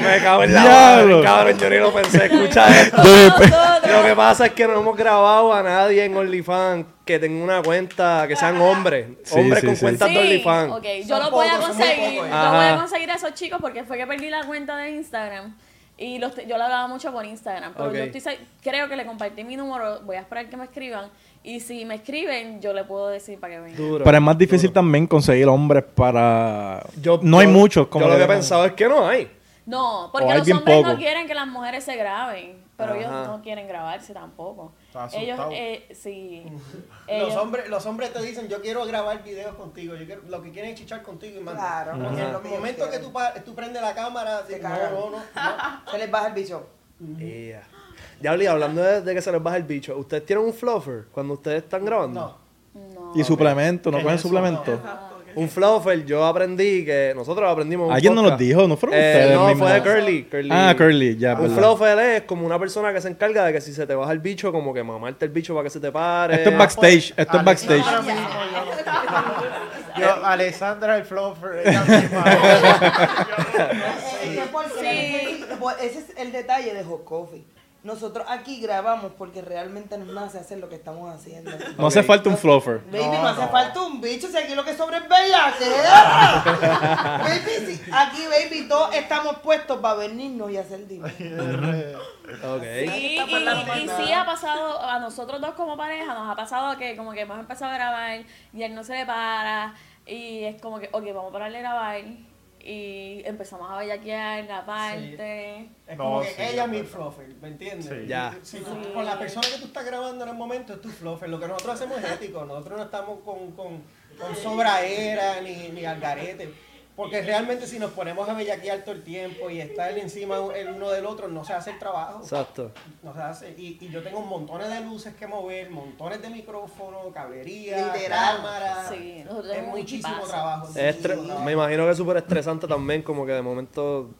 Me cago en la madre, cabrón, yo ni lo pensé. Escucha esto. Lo que pasa es que no hemos grabado a nadie en OnlyFans que tenga una cuenta, que sean hombres. Sí, hombres sí, con sí. cuentas de OnlyFans. ok, yo Son lo voy a conseguir. Yo voy a conseguir a esos chicos porque fue que perdí la cuenta de Instagram. Y los yo lo hablaba mucho por Instagram. Pero yo estoy, creo que le compartí mi número. Voy a esperar que me escriban. Y si me escriben, yo le puedo decir para que vengan. Duro. Pero es más difícil también conseguir hombres para... Yo- no hay muchos. Como Yo lo que he pensado es que no hay. No, porque los hombres poco. no quieren que las mujeres se graben. Pero Ajá. ellos no quieren grabarse tampoco. Está Ellos, asustado. eh, sí. Los hombres, los hombres te dicen, yo quiero grabar videos contigo, yo quiero, lo que quieren es chichar contigo y mandar. Claro, Porque Ajá. en los momentos que tú, tú prendes la cámara, Se no, no, no, no. Les baja el bicho. Yeah. Ya hablé, hablando de, de que se les baja el bicho, ¿ustedes tienen un fluffer cuando ustedes están grabando? No. no. Y suplemento, ¿no ¿Qué cogen es eso? Un fluffer, yo aprendí que nosotros aprendimos. en un ¿Alguien nos lo podcast. dijo? ¿No fueron Eh, ustedes No, mismos? fue de Curly. Curly. Ah, Curly, ya, Un verdad. fluffer es como una persona que se encarga de que si se te baja el bicho, como que mamarte el bicho para que se te pare. Esto es backstage, esto es backstage. Yo, no- yo, Alexandra el Fluffer, ese es el detalle de Hot Coffee. Nosotros aquí grabamos porque realmente nos nace hacer lo que estamos haciendo. No hace falta un fluffer. Baby, no, hace falta un bicho, si aquí lo que sobra es bellaquera. baby, si aquí, baby, todos estamos puestos para venirnos y hacer dinero. Ok. Sí, y, y sí ha pasado, a nosotros dos como pareja, nos ha pasado que como que hemos empezado a grabar y él no se le para y es como que, ok, vamos a pararle a grabar y empezamos a bellaquear la parte. Es No, como que sí, ella yo mi fluffer, ¿me entiendes? Sí. Ya. Si tú- con la persona que tú estás grabando en el momento es tu fluffer. Lo que nosotros hacemos es ético. Nosotros no estamos con, con, con sobraera ni, ni algarete. Porque realmente si nos ponemos a bellaquear todo el tiempo y estar encima el uno del otro, no se hace el trabajo. Exacto. No se hace. Y, y yo tengo montones de luces que mover, montones de micrófonos, cablería, Literal. cámara. Sí, nosotros es muchísimo trabajo. Es estre- muchísimo trabajo. me imagino que es súper estresante también, como que de momento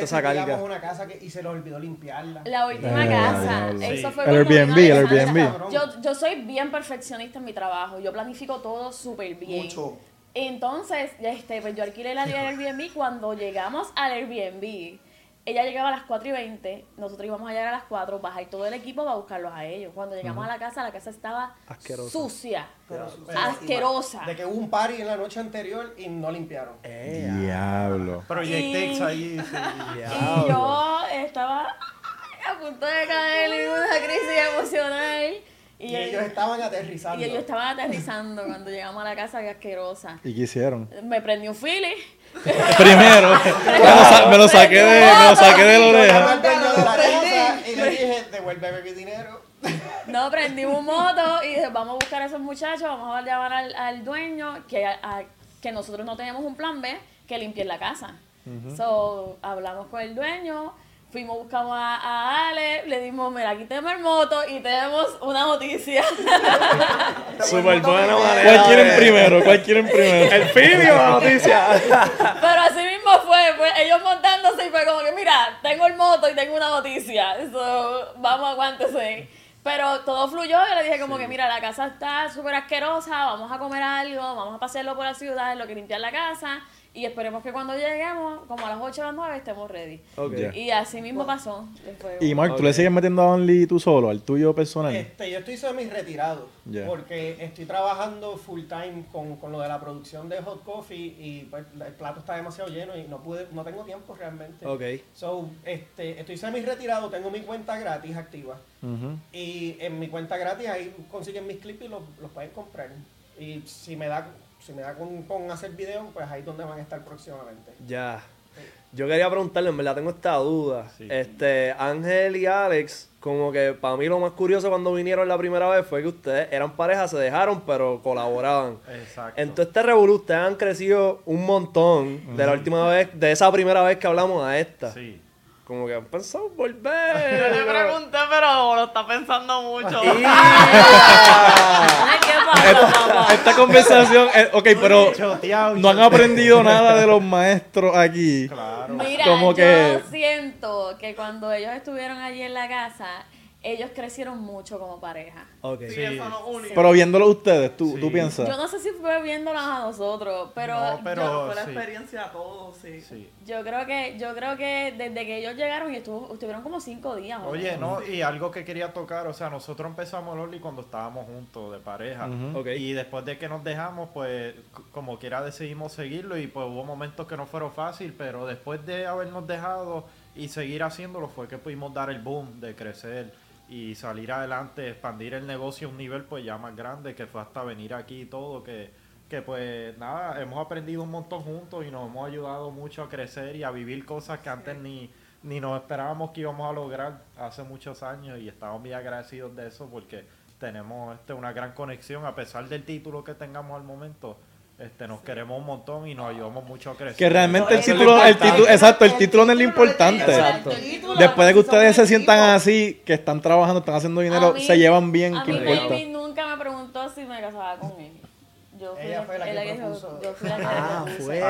esa carga. llegamos a una casa que, y se nos olvidó limpiarla. La última Eh, casa, diablo. eso Sí. fue El Airbnb, el. Airbnb. Yo, yo soy bien perfeccionista en mi trabajo, yo planifico todo súper bien. Mucho. Entonces, este, pues yo alquilé la Airbnb cuando llegamos al Airbnb. Ella llegaba a las 4 y 20, nosotros íbamos a llegar a las 4, bajar todo el equipo para buscarlos a ellos. Cuando llegamos a la casa, la casa estaba Asquerosa. sucia, Pero- asquerosa. De que hubo un party en la noche anterior y no limpiaron. Eh, Diablo. Project Y- X ahí. sí. Y yo estaba a punto de caer en una crisis emocional. Y, Y ellos estaban aterrizando. y ellos estaban aterrizando cuando llegamos a la casa, que asquerosa. ¿Y qué hicieron? Me prendí un Philly. Primero, me lo, sa- me lo saqué de, me lo saqué de la oreja. al dueño de la Aprendí. casa y le dije, devuélveme mi dinero. No, prendí un moto y dije, vamos a buscar a esos muchachos, vamos a llamar al, al dueño, que, a- que nosotros no teníamos un plan B, que limpie la casa. So, hablamos con el dueño, fuimos, buscamos a, a Ale, le dimos, mira, aquí tenemos el moto y tenemos una noticia. Súper buena manera. ¿Cuál quieren primero? ¿Cuál quieren primero? El Filio, la noticia. Pero así mismo fue, fue ellos montándose y fue como que, mira, tengo el moto y tengo una noticia. So, vamos, aguántese. Pero todo fluyó, yo le dije como que, mira, la casa está súper asquerosa, vamos a comer algo, vamos a pasearlo por la ciudad, lo que limpiar la casa. Y esperemos que cuando lleguemos, como a las 8 o las 9, estemos ready. Y así mismo pasó. Y Mark, ¿tú le sigues metiendo a Only tú solo, al tuyo personal? Este, yo estoy semi retirado Ya. porque estoy trabajando full time con, con lo de la producción de Hot Coffee y pues, el plato está demasiado lleno y no pude, no tengo tiempo realmente. Ok. So, este, estoy semi retirado, tengo mi cuenta gratis activa y en mi cuenta gratis ahí consiguen mis clips y los, los pueden comprar. Y si me da, si me da con, con hacer video, pues ahí es donde van a estar próximamente. Ya. Yo quería preguntarle, en verdad tengo esta duda. Sí. Este, Ángel y Alex, como que para mí lo más curioso cuando vinieron la primera vez fue que ustedes eran pareja, se dejaron, pero colaboraban. Exacto. En todo este revolú, ustedes han crecido un montón de la última vez, de esa primera vez que hablamos a esta. Sí. Como que han pensado en Yo le volver. pregunté, pero lo está pensando mucho. Ay, ¿qué pasa, papá? Esta conversación, eh, ok, pero no han aprendido nada de los maestros aquí. Claro. Mira, Como yo que- siento que cuando ellos estuvieron allí en la casa, ellos crecieron mucho como pareja. Ok. Sí, Sí. no. Pero viéndolo ustedes, ¿tú, Sí. tú piensas? Yo no sé si fue viéndolas a nosotros, pero, No, pero- yo, Fue la sí. experiencia a todos, sí. Sí. yo creo que yo creo que desde que ellos llegaron y estuvo, estuvieron como cinco días. ¿o Oye, no, y algo que quería tocar, o sea, nosotros empezamos Loli cuando estábamos juntos de pareja. Ok. Y después de que nos dejamos, pues como quiera decidimos seguirlo y pues hubo momentos que no fueron fácil, pero después de habernos dejado y seguir haciéndolo fue que pudimos dar el boom de crecer y salir adelante, expandir el negocio a un nivel pues ya más grande, que fue hasta venir aquí y todo, que, que pues nada, hemos aprendido un montón juntos y nos hemos ayudado mucho a crecer y a vivir cosas que antes ni, ni nos esperábamos que íbamos a lograr hace muchos años y estamos muy agradecidos de eso porque tenemos este, una gran conexión a pesar del título que tengamos al momento. Este, nos queremos un montón y nos ayudamos mucho a crecer. Que realmente el título, lo el título, exacto, el título no es lo importante. Exacto. Después de que ustedes se sientan así que están trabajando, están haciendo dinero, mí- se llevan bien, A ¿qué mí importa? Baby nunca me preguntó si me casaba con él. Yo fui Ella fue la que él propuso. Yo fui la que Ah, fue.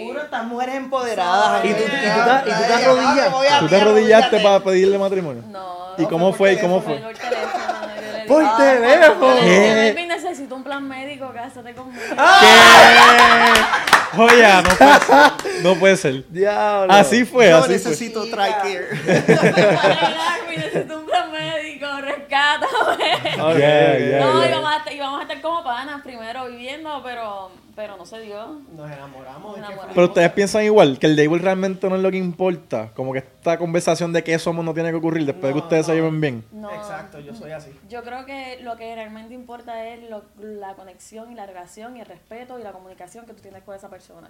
Seguro, estas mujeres empoderadas. ¿Y tú- y tú te- y tú te ¿Tú te arrodillaste para pedirle matrimonio? No. ¿Y cómo fue? ¿Y cómo fue? el teléfono, yo le dije, Por "Ah, teléfono. yo. Baby, necesito un plan médico, cásate conmigo. ¿Qué? Oye, no puede ser. No puede ser. Diablo. Así fue, Yo así fue. necesito TRICARE. Baby, necesito un plan Ok, Yeah, yeah. No, íbamos a, estar, íbamos a estar como panas primero viviendo, pero, pero no se dio. Nos enamoramos. Nos. Pero ustedes piensan igual, que el label realmente no es lo que importa. Como que esta conversación de qué somos no tiene que ocurrir después de que No, ustedes se lleven bien. No. Exacto, yo soy así. Yo creo que lo que realmente importa es lo- la conexión y la relación y el respeto y la comunicación que tú tienes con esa persona,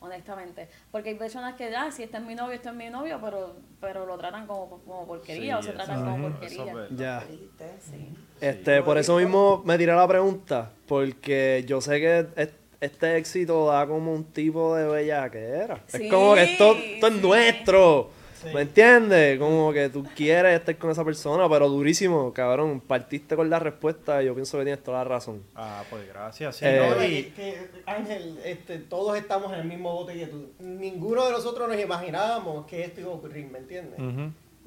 honestamente. Porque hay personas que, ah, si este es mi novio, este es mi novio, pero, pero lo tratan como, como porquería o se tratan como eso porquería. es. Ya. Sí. Este, por eso mismo me tiré la pregunta, porque yo sé que es- este éxito da como un tipo de bellaquera. Sí, es como que esto, esto es sí. ¿Me entiendes? Como que tú quieres estar con esa persona, pero durísimo, cabrón. Partiste con la respuesta y yo pienso que tienes toda la razón. Ah, pues gracias. Sí, Eh, Y- que, Ángel, este, todos estamos en el mismo bote que tú. Ninguno de nosotros nos imaginábamos que esto iba a ocurrir, ¿me entiendes?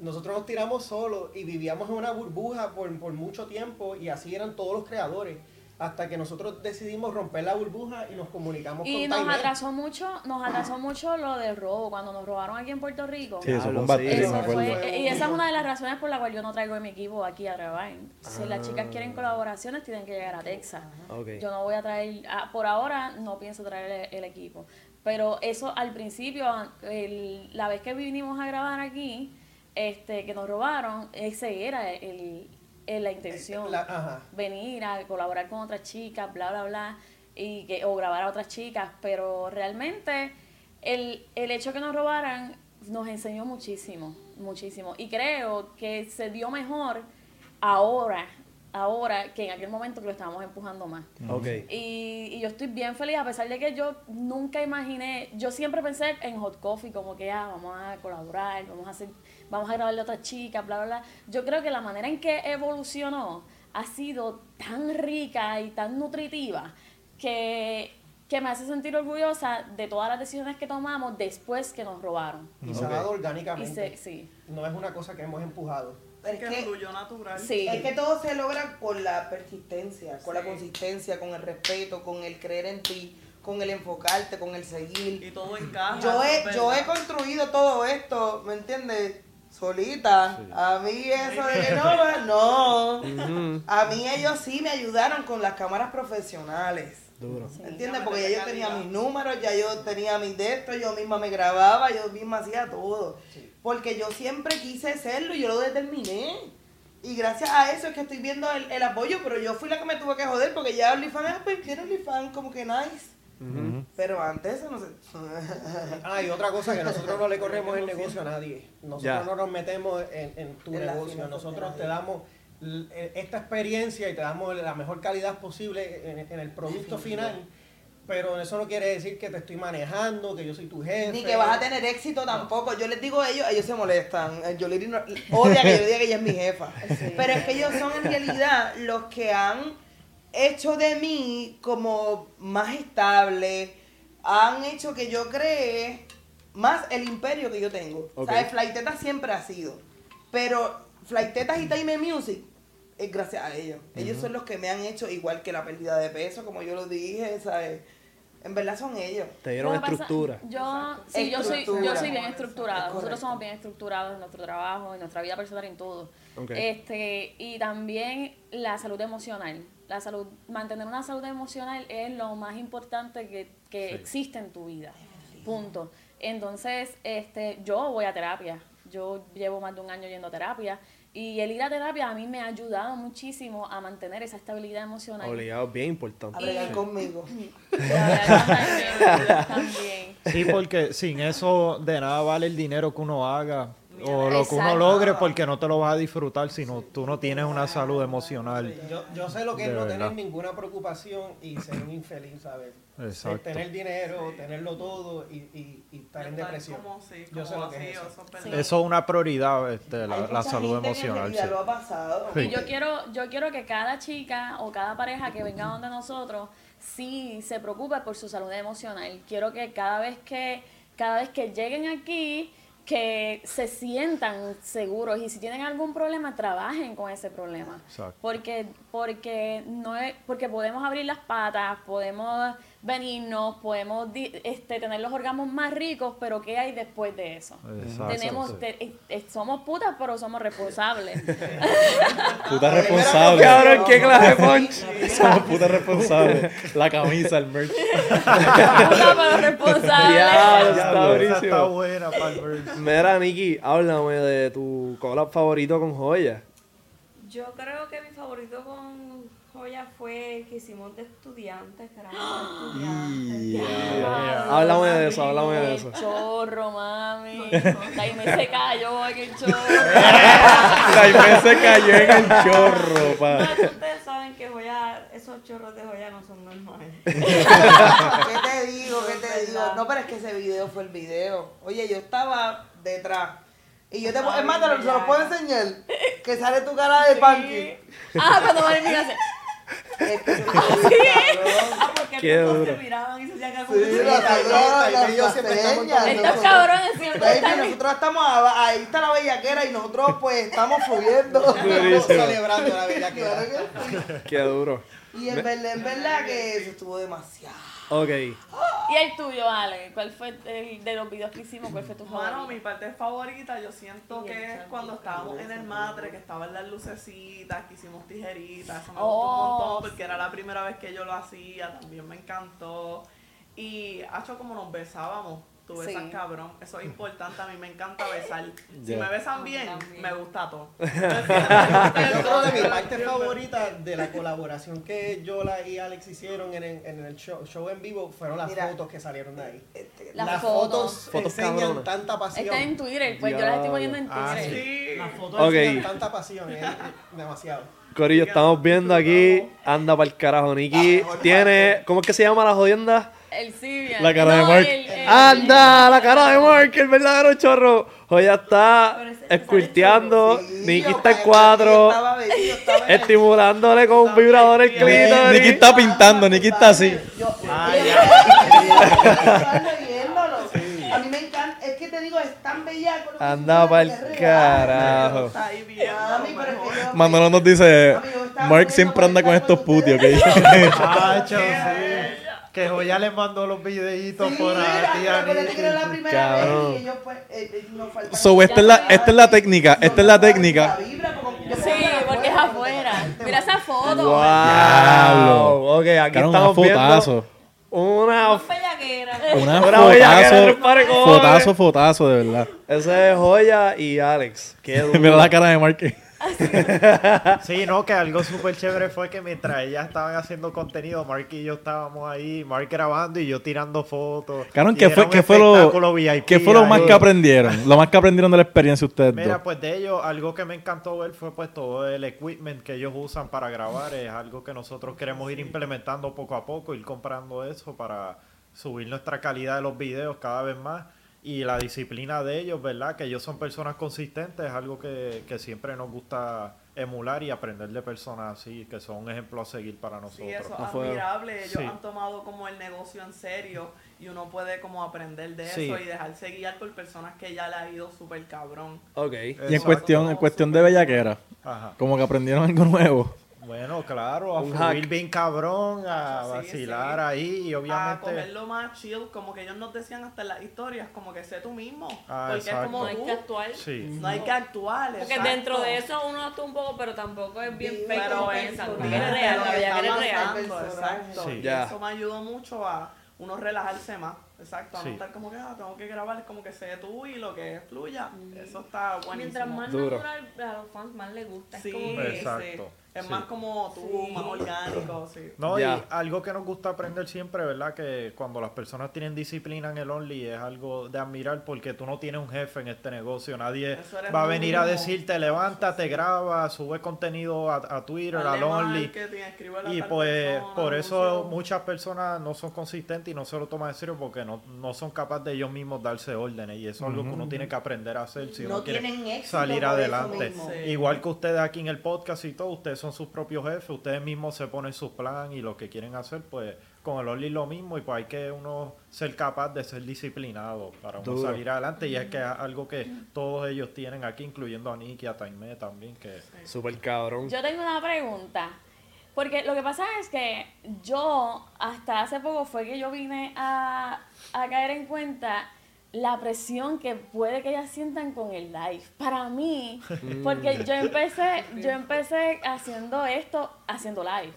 Nosotros nos tiramos solos y vivíamos en una burbuja por, por mucho tiempo y así eran todos los creadores. Hasta que nosotros decidimos romper la burbuja y nos comunicamos Y con nos atrasó mucho, nos atrasó mucho lo del robo, cuando nos robaron aquí en Puerto Rico. Sí, eso bad sí. Eso me fue- y esa es una de las razones por la cual yo no traigo a mi equipo aquí a grabar. Si las chicas quieren colaboraciones, tienen que llegar a Texas. Ok. Yo no voy a traer, ah, por ahora no pienso traer el, el equipo. Pero eso al principio, el- la vez que vinimos a grabar aquí, este, que nos robaron, ese era el, el- la intención. La- ajá. Venir a colaborar con otras chicas, bla, bla, bla, y que, o grabar a otras chicas. Pero realmente el, el hecho que nos robaran nos enseñó muchísimo, muchísimo. Y creo que se dio mejor ahora, ahora que en aquel momento que lo estábamos empujando más. Ok. Y, y yo estoy bien feliz, a pesar de que yo nunca imaginé, yo siempre pensé en Hot Coffee, como que ah, vamos a colaborar, vamos a hacer, vamos a grabarle a otras chicas, bla, bla, bla. Yo creo que la manera en que evolucionó ha sido tan rica y tan nutritiva que, que me hace sentir orgullosa de todas las decisiones que tomamos después que nos robaron. Y se ha dado Y orgánicamente. se, sí. No es una cosa que hemos empujado. Es que que, fluyó natural. Sí. es que todo se logra con la persistencia, con la consistencia, con el respeto, con el creer en ti, con el enfocarte, con el seguir. Y todo encaja. Yo he, yo he construido todo esto, ¿me entiendes? Solita. A mí eso de que no, no. A mí ellos sí me ayudaron con las cámaras profesionales. Duro. ¿Me entiendes? Porque ya yo tenía mis números, ya yo tenía mis de esto, yo misma me grababa, yo misma hacía todo. Porque yo siempre quise serlo y yo lo determiné. Y gracias a eso es que estoy viendo el, el apoyo, pero yo fui la que me tuve que joder porque ya OnlyFans, ah, pues quiero OnlyFans, como que nice. Pero antes eso no sé. Ah, y otra cosa, que nosotros no le corremos el negocio a nadie. Nosotros Ya. no nos metemos en, en tu En negocio. Nosotros te damos eh, esta experiencia y te damos la mejor calidad posible en, en el producto final. Pero eso no quiere decir que te estoy manejando, que yo soy tu jefe. Ni que vas a tener éxito tampoco. Yo les digo a ellos, ellos se molestan. Eh, Yoliri no- odia que yo diga que ella es mi jefa. Pero es que ellos son en realidad los que han hecho de mí como más estable. Han hecho que yo cree más el imperio que yo tengo. ¿Sabes? Flaiteta siempre ha sido. Pero Flightetas y Time Music es gracias a ellos. Ellos son los que me han hecho igual que la pérdida de peso, como yo lo dije, ¿sabes? En verdad son ellos. Te dieron estructura. Yo, sí, yo soy, yo soy bien estructurada. Es Nosotros somos bien estructurados en nuestro trabajo, en nuestra vida personal, en todo. Este, y también la salud emocional. La salud, mantener una salud emocional es lo más importante que, que existe en tu vida. Punto. Entonces, este, yo voy a terapia. Yo llevo más de un año yendo a terapia. Y el ir a terapia a mí me ha ayudado muchísimo a mantener esa estabilidad emocional. Obligado, bien A importante. conmigo. También. Sí, porque sin eso de nada vale el dinero que uno haga o lo que uno logre porque no te lo vas a disfrutar si no, tú no tienes una salud emocional. Yo, yo sé lo que es no verdad. tener ninguna preocupación y ser un infeliz, ¿sabes? Exacto. Tener dinero, tenerlo todo y, y, y estar en depresión. como, sí, yo sé lo que es eso. Sí. Eso es una prioridad, este, la, salud emocional. sí. lo ha pasado. Sí. Y yo quiero, yo quiero que cada chica o cada pareja que venga donde nosotros sí se preocupe por su salud emocional. Quiero que cada vez que, cada vez que lleguen aquí, que se sientan seguros y si tienen algún problema, trabajen con ese problema. Exacto. Porque, porque no es, porque podemos abrir las patas, podemos venirnos, podemos este, tener los orgasmos más ricos, pero ¿qué hay después de eso? Exacto, Tenemos, sí. te- eh, eh, somos putas, pero somos responsables. Puta responsable. Cabrón, qué clase de punch. Somos puta responsable. La camisa, el merch. Puta, pero responsable. Diablo, está esa está buena para el merch. Mira, Nikki, háblame de tu collab favorito con Joya. Yo creo que mi favorito con Joya fue que hicimos de estudiantes, que éramos estudiantes. Háblame de eso, háblame de El eso. chorro, mami. Jaime se cayó en el chorro. Jaime se cayó en el chorro, pa. Ustedes saben que Joya, esos chorros de Joya no son normales. ¿Qué te digo? ¿Qué te digo? No, pero es que ese video fue el video. Oye, yo estaba detrás. Y yo te puedo, es más, te lo, se puedo enseñar. Que sale tu cara de punky. Ah, cuando María me Es cabrón. Ah, porque Qué duro. se miraban y se hacían como Sí, Estos nosotros- cabrones siempre Baby, están. nosotros estamos, a- ahí está la bellaquera y nosotros pues estamos fluyendo. Estamos celebrando la vida que Claro era. que sí. Qué duro. Y en verdad, en verdad que eso estuvo demasiado. Ok. Y el tuyo, Ale, ¿cuál fue el de los videos que hicimos? ¿Cuál fue tu Mano, mi favorito? parte favorita, yo siento que es cuando estábamos en el matre, que estaban las lucecitas, que hicimos tijeritas, eso me Oh, gustó un montón porque era la primera vez que yo lo hacía, también me encantó. Y hecho como nos besábamos, tú Sí. besas cabrón, eso es importante, a mí me encanta besar. Si me besan bien, También. me gusta todo. Yo creo que mi parte favorita de la colaboración que Yola y Alex hicieron en, el- en el show, show en vivo fueron las Mira. fotos que salieron de ahí. Este, Las las fotos. fotos, enseñan tanta pasión. Está en Twitter, pues yo las estoy poniendo en Ah, Twitter. Sí. Las fotos Ok. enseñan tanta pasión, es, es demasiado. Corillo, estamos viendo aquí. Anda para el carajo, Nikki. Tiene. ¿Cómo es que se llama la jodienda? El Civian. La cara de Mark. el- el- ¡Anda! La cara de Mark, el verdadero chorro. Joya está esculteando. yo, está en el- Estimulándole con un vibrador el Nicky clítoris. está pintando, Nicky está así. Ah. A mí me encanta, es que te digo, es tan bellaco. lo que Anda es real. carajo. Manolo nos dice, Mark siempre anda con estos ustedes. ¿ok? Que Joya les mandó los videitos Sí, por ahí, la primera Cabrón. vez y ellos pues, eh, eh, nos So, esta es la, esta es la técnica, esta es la técnica. Sí, porque es afuera. Mira esa foto. ¡Wow! Ok, aquí Cabrón, estamos una fotazo. viendo una... Una Una fotazo, fotazo, fotazo, de verdad. Ese es Joya y Alex. Qué duro. Mira la cara de Mark. Sí, no, que algo súper chévere fue que mientras ellas estaban haciendo contenido, Mark y yo estábamos ahí, Mark grabando y yo tirando fotos. Cabrón, Y ¿qué fue, qué fue lo, VIP qué fue lo más ahí. que aprendieron? Lo más que aprendieron de la experiencia ustedes dos. Mira, pues de ellos, algo que me encantó ver fue pues todo el equipment que ellos usan para grabar. Es algo que nosotros queremos ir implementando poco a poco, ir comprando eso para subir nuestra calidad de los videos cada vez más. Y la disciplina de ellos, ¿verdad? Que ellos son personas consistentes, es algo que, que siempre nos gusta emular y aprender de personas así, que son un ejemplo a seguir para nosotros. Sí, eso es admirable. Ellos Sí. han tomado como el negocio en serio y uno puede como aprender de Sí. eso y dejarse guiar por personas que ya le ha ido súper cabrón. Ok. Y en cuestión, en cuestión de bellaquera, Ajá. como que aprendieron algo nuevo. Bueno, claro, a fluir hack. bien cabrón, a Sí, vacilar sí. ahí y A obviamente... cogerlo más chill, como que ellos nos decían hasta en las historias, como que sé tú mismo. Ah, porque es exacto. como No hay que actuar. Sí. No hay que actuar. Porque exacto. dentro de eso uno actúa un poco, pero tampoco es bien Sí, fake Pero es Es real, la vida está es real. Exacto. Sí. Y eso me ayudó mucho a uno relajarse más. Exacto. A Sí. no estar como que ah, tengo que grabar, es como que sé tú y lo que fluya. Eso está buenísimo. Mientras más Duro. natural a los fans más les gusta. Sí, es como que Exacto. sí. Es Sí. más como tú, Sí. más orgánico, sí. No, y algo que nos gusta aprender siempre, ¿verdad? Que cuando las personas tienen disciplina en el Only es algo de admirar porque tú no tienes un jefe en este negocio. Nadie va a venir a mismo. decirte, levántate, graba, sube contenido a, a Twitter, al Only. a Y pues persona, por eso muchas personas no son consistentes y no se lo toman en serio porque no, no son capaces de ellos mismos darse órdenes y eso es algo que uno tiene que aprender a hacer si No uno quiere tienen éxito salir adelante. Sí. Igual que ustedes aquí en el podcast y todo, ustedes son sus propios jefes, ustedes mismos se ponen su plan y lo que quieren hacer, pues con el Only lo mismo y pues hay que uno ser capaz de ser disciplinado para uno Duro. salir adelante y es que es algo que todos ellos tienen aquí, incluyendo a Nicky a Taimé también, que Súper cabrón. Yo tengo una pregunta. Porque lo que pasa es que yo, hasta hace poco fue que yo vine a, a caer en cuenta la presión que puede que ellas sientan con el live. Para mí, porque yo empecé, yo empecé haciendo esto, haciendo live.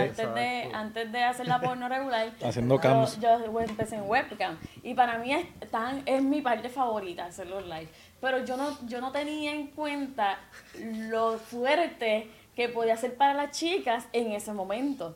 antes, de, antes de hacer la porno regular. Haciendo yo- cams. Yo, empecé en webcam. Y para mí es, tan, es mi parte favorita hacer los live. Pero yo no, yo no tenía en cuenta lo fuerte que podía ser para las chicas en ese momento.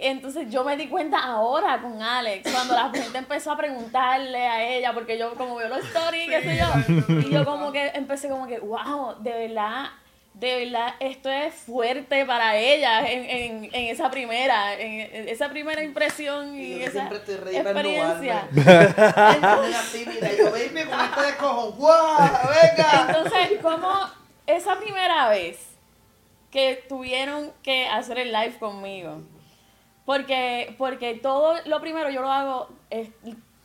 Entonces yo me di cuenta ahora con Alex, cuando la gente empezó a preguntarle a ella, porque yo como veo los stories, qué sé yo, y yo como que empecé como que, wow, de verdad, de verdad, esto es fuerte para ella en, en, en esa primera, en, en esa primera impresión y, Y yo esa siempre estoy para experiencia. Entonces, como esa primera vez que tuvieron que hacer el live conmigo, porque, porque todo lo primero yo lo hago, es-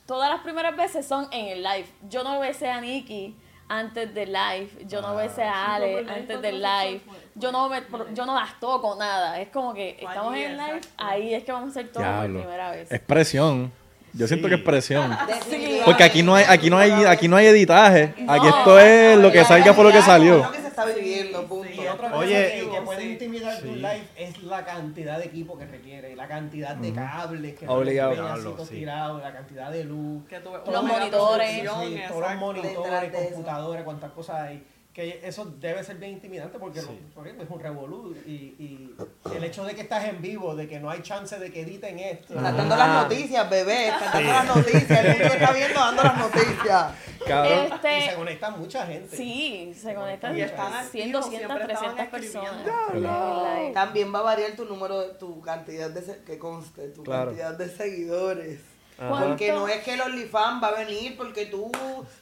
todas las primeras veces son en el live. Yo no besé a Nikki antes del live, yo no besé a Ale porque el antes del live, yo no, me, yo no las toco nada, es como que estamos en el live, ahí es que vamos a hacer todo por primera vez. Expresión. Yo siento Sí. que es presión. Porque aquí no hay, aquí no hay, aquí no hay editaje. Aquí esto es lo que salga por lo que salió. Está viviendo, punto. Y otra cosa Oye, que, que puede sí. intimidar tu live es la cantidad de equipo que requiere, la cantidad de cables que Obligado. tirados, la cantidad de luz, Que tuve toda Los monitores. todos los monitores, computadores, cuántas cosas hay. Que eso debe ser bien intimidante porque Sí. lo- por ejemplo, es un revolú. Y, y el hecho de que estás en vivo, de que no hay chance de que editen esto. Están dando las noticias, bebé. Están dando las noticias. El mundo está viendo dando las noticias. Cabrón. Y se Este, conecta mucha gente. sí, se conectan Y están 100, activos, 200, siempre 300 estaban personas. También va a variar tu número, de, tu cantidad de, que conste, tu Claro. cantidad de seguidores. Ajá. Porque no es que el OnlyFans va a venir porque tú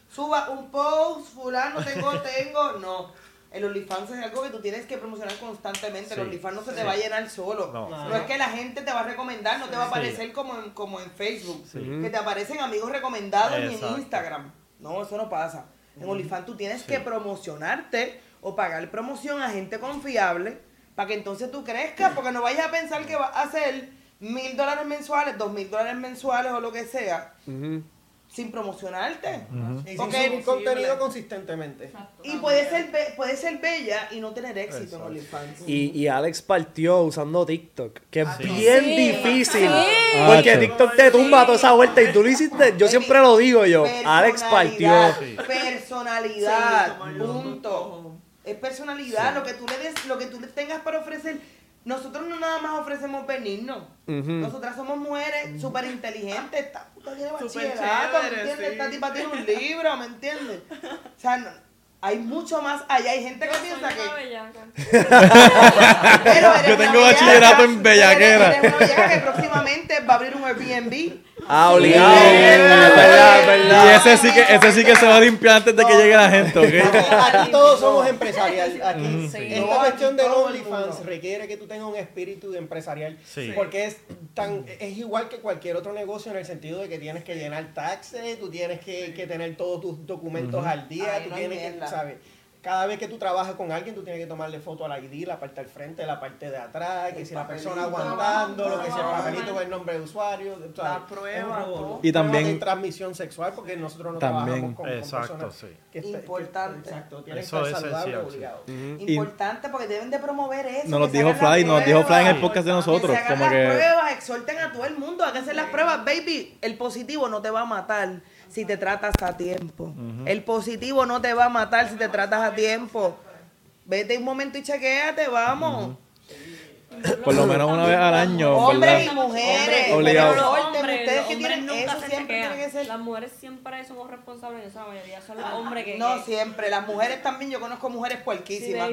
subas un post, fulano, tengo, tengo. No. El OnlyFans es algo que tú tienes que promocionar constantemente. Sí, El OnlyFans no se te va a llenar solo. No. No. es que la gente te va a recomendar, no te va a Sí. aparecer como en, como en Facebook. Sí. Que te aparecen amigos recomendados ni en Instagram. No, eso no pasa. En OnlyFans tú tienes que promocionarte o pagar promoción a gente confiable para que entonces tú crezcas, porque no vayas a pensar que vas a hacer mil dólares mensuales, dos mil dólares mensuales o lo que sea, sin promocionarte. Y sin Porque- contenido consistentemente. Y puede ser, puede ser bella y no tener éxito Exacto. en OnlyFans. Y, y Alex partió usando TikTok, que es Ah, bien sí. difícil. Sí. Porque Acho. TikTok te tumba toda esa vuelta y tú lo hiciste. Yo siempre lo digo yo. Alex partió. Personalidad, punto. Es personalidad, lo que tú le des, lo que tú le tengas para ofrecer. Nosotros no nada más ofrecemos venirnos. Ujú. Nosotras somos mujeres súper inteligentes. Esta puta tiene bachillerato, ¿me entiendes? sí. Esta tipa tiene un libro, ¿me entiendes? O sea, no- hay mucho más allá. Hay gente que Yo piensa que... Pero Yo tengo bachillerato en bellaquera. Eres una bellaca que próximamente va a abrir un Airbnb Ah, obligado. Sí. Es verdad, verdad. Y ese sí que, ese sí que se va a limpiar antes de que llegue la gente, ¿ok? Aquí todos somos empresariales. Aquí Sí. esta No, cuestión del OnlyFans requiere que tú tengas un espíritu empresarial. Sí. Porque es tan es igual que cualquier otro negocio en el sentido de que tienes que llenar taxes, tú tienes que, que tener todos tus documentos al día, Ay, tú no tienes que. ¿Sabes? Cada vez que tú trabajas con alguien, tú tienes que tomarle foto al ID, la parte al frente, la parte de atrás, que El si la persona aguantando, lo que sea el papelito con el nombre de usuario, ¿sabes? La prueba, todo. Y también- de transmisión sexual, porque nosotros no También. trabajamos con, con Exacto, personas sí. que Importante. exacto, tienen que Eso estar es saludables esencial, sí. obligados. Importante porque deben de promover eso. Nos lo dijo Fly, nos dijo Fly en el podcast de nosotros. Que se hagan Como las que. pruebas, exhorten a todo el mundo a que hacer las pruebas. Baby, el positivo no te va a matar si te tratas a tiempo. El positivo no te va a matar si te tratas a tiempo. Vete un momento y chequéate, vamos. Por lo menos una vez al año, Hombres y mujeres. Obligado. pero Los hombres, ustedes los que hombres tienen nunca eso se siempre chequean. tiene que ser. Las mujeres siempre somos responsables, esa mayoría son los hombres que... No que- siempre, las mujeres también, yo conozco mujeres Sí, puerquísimas.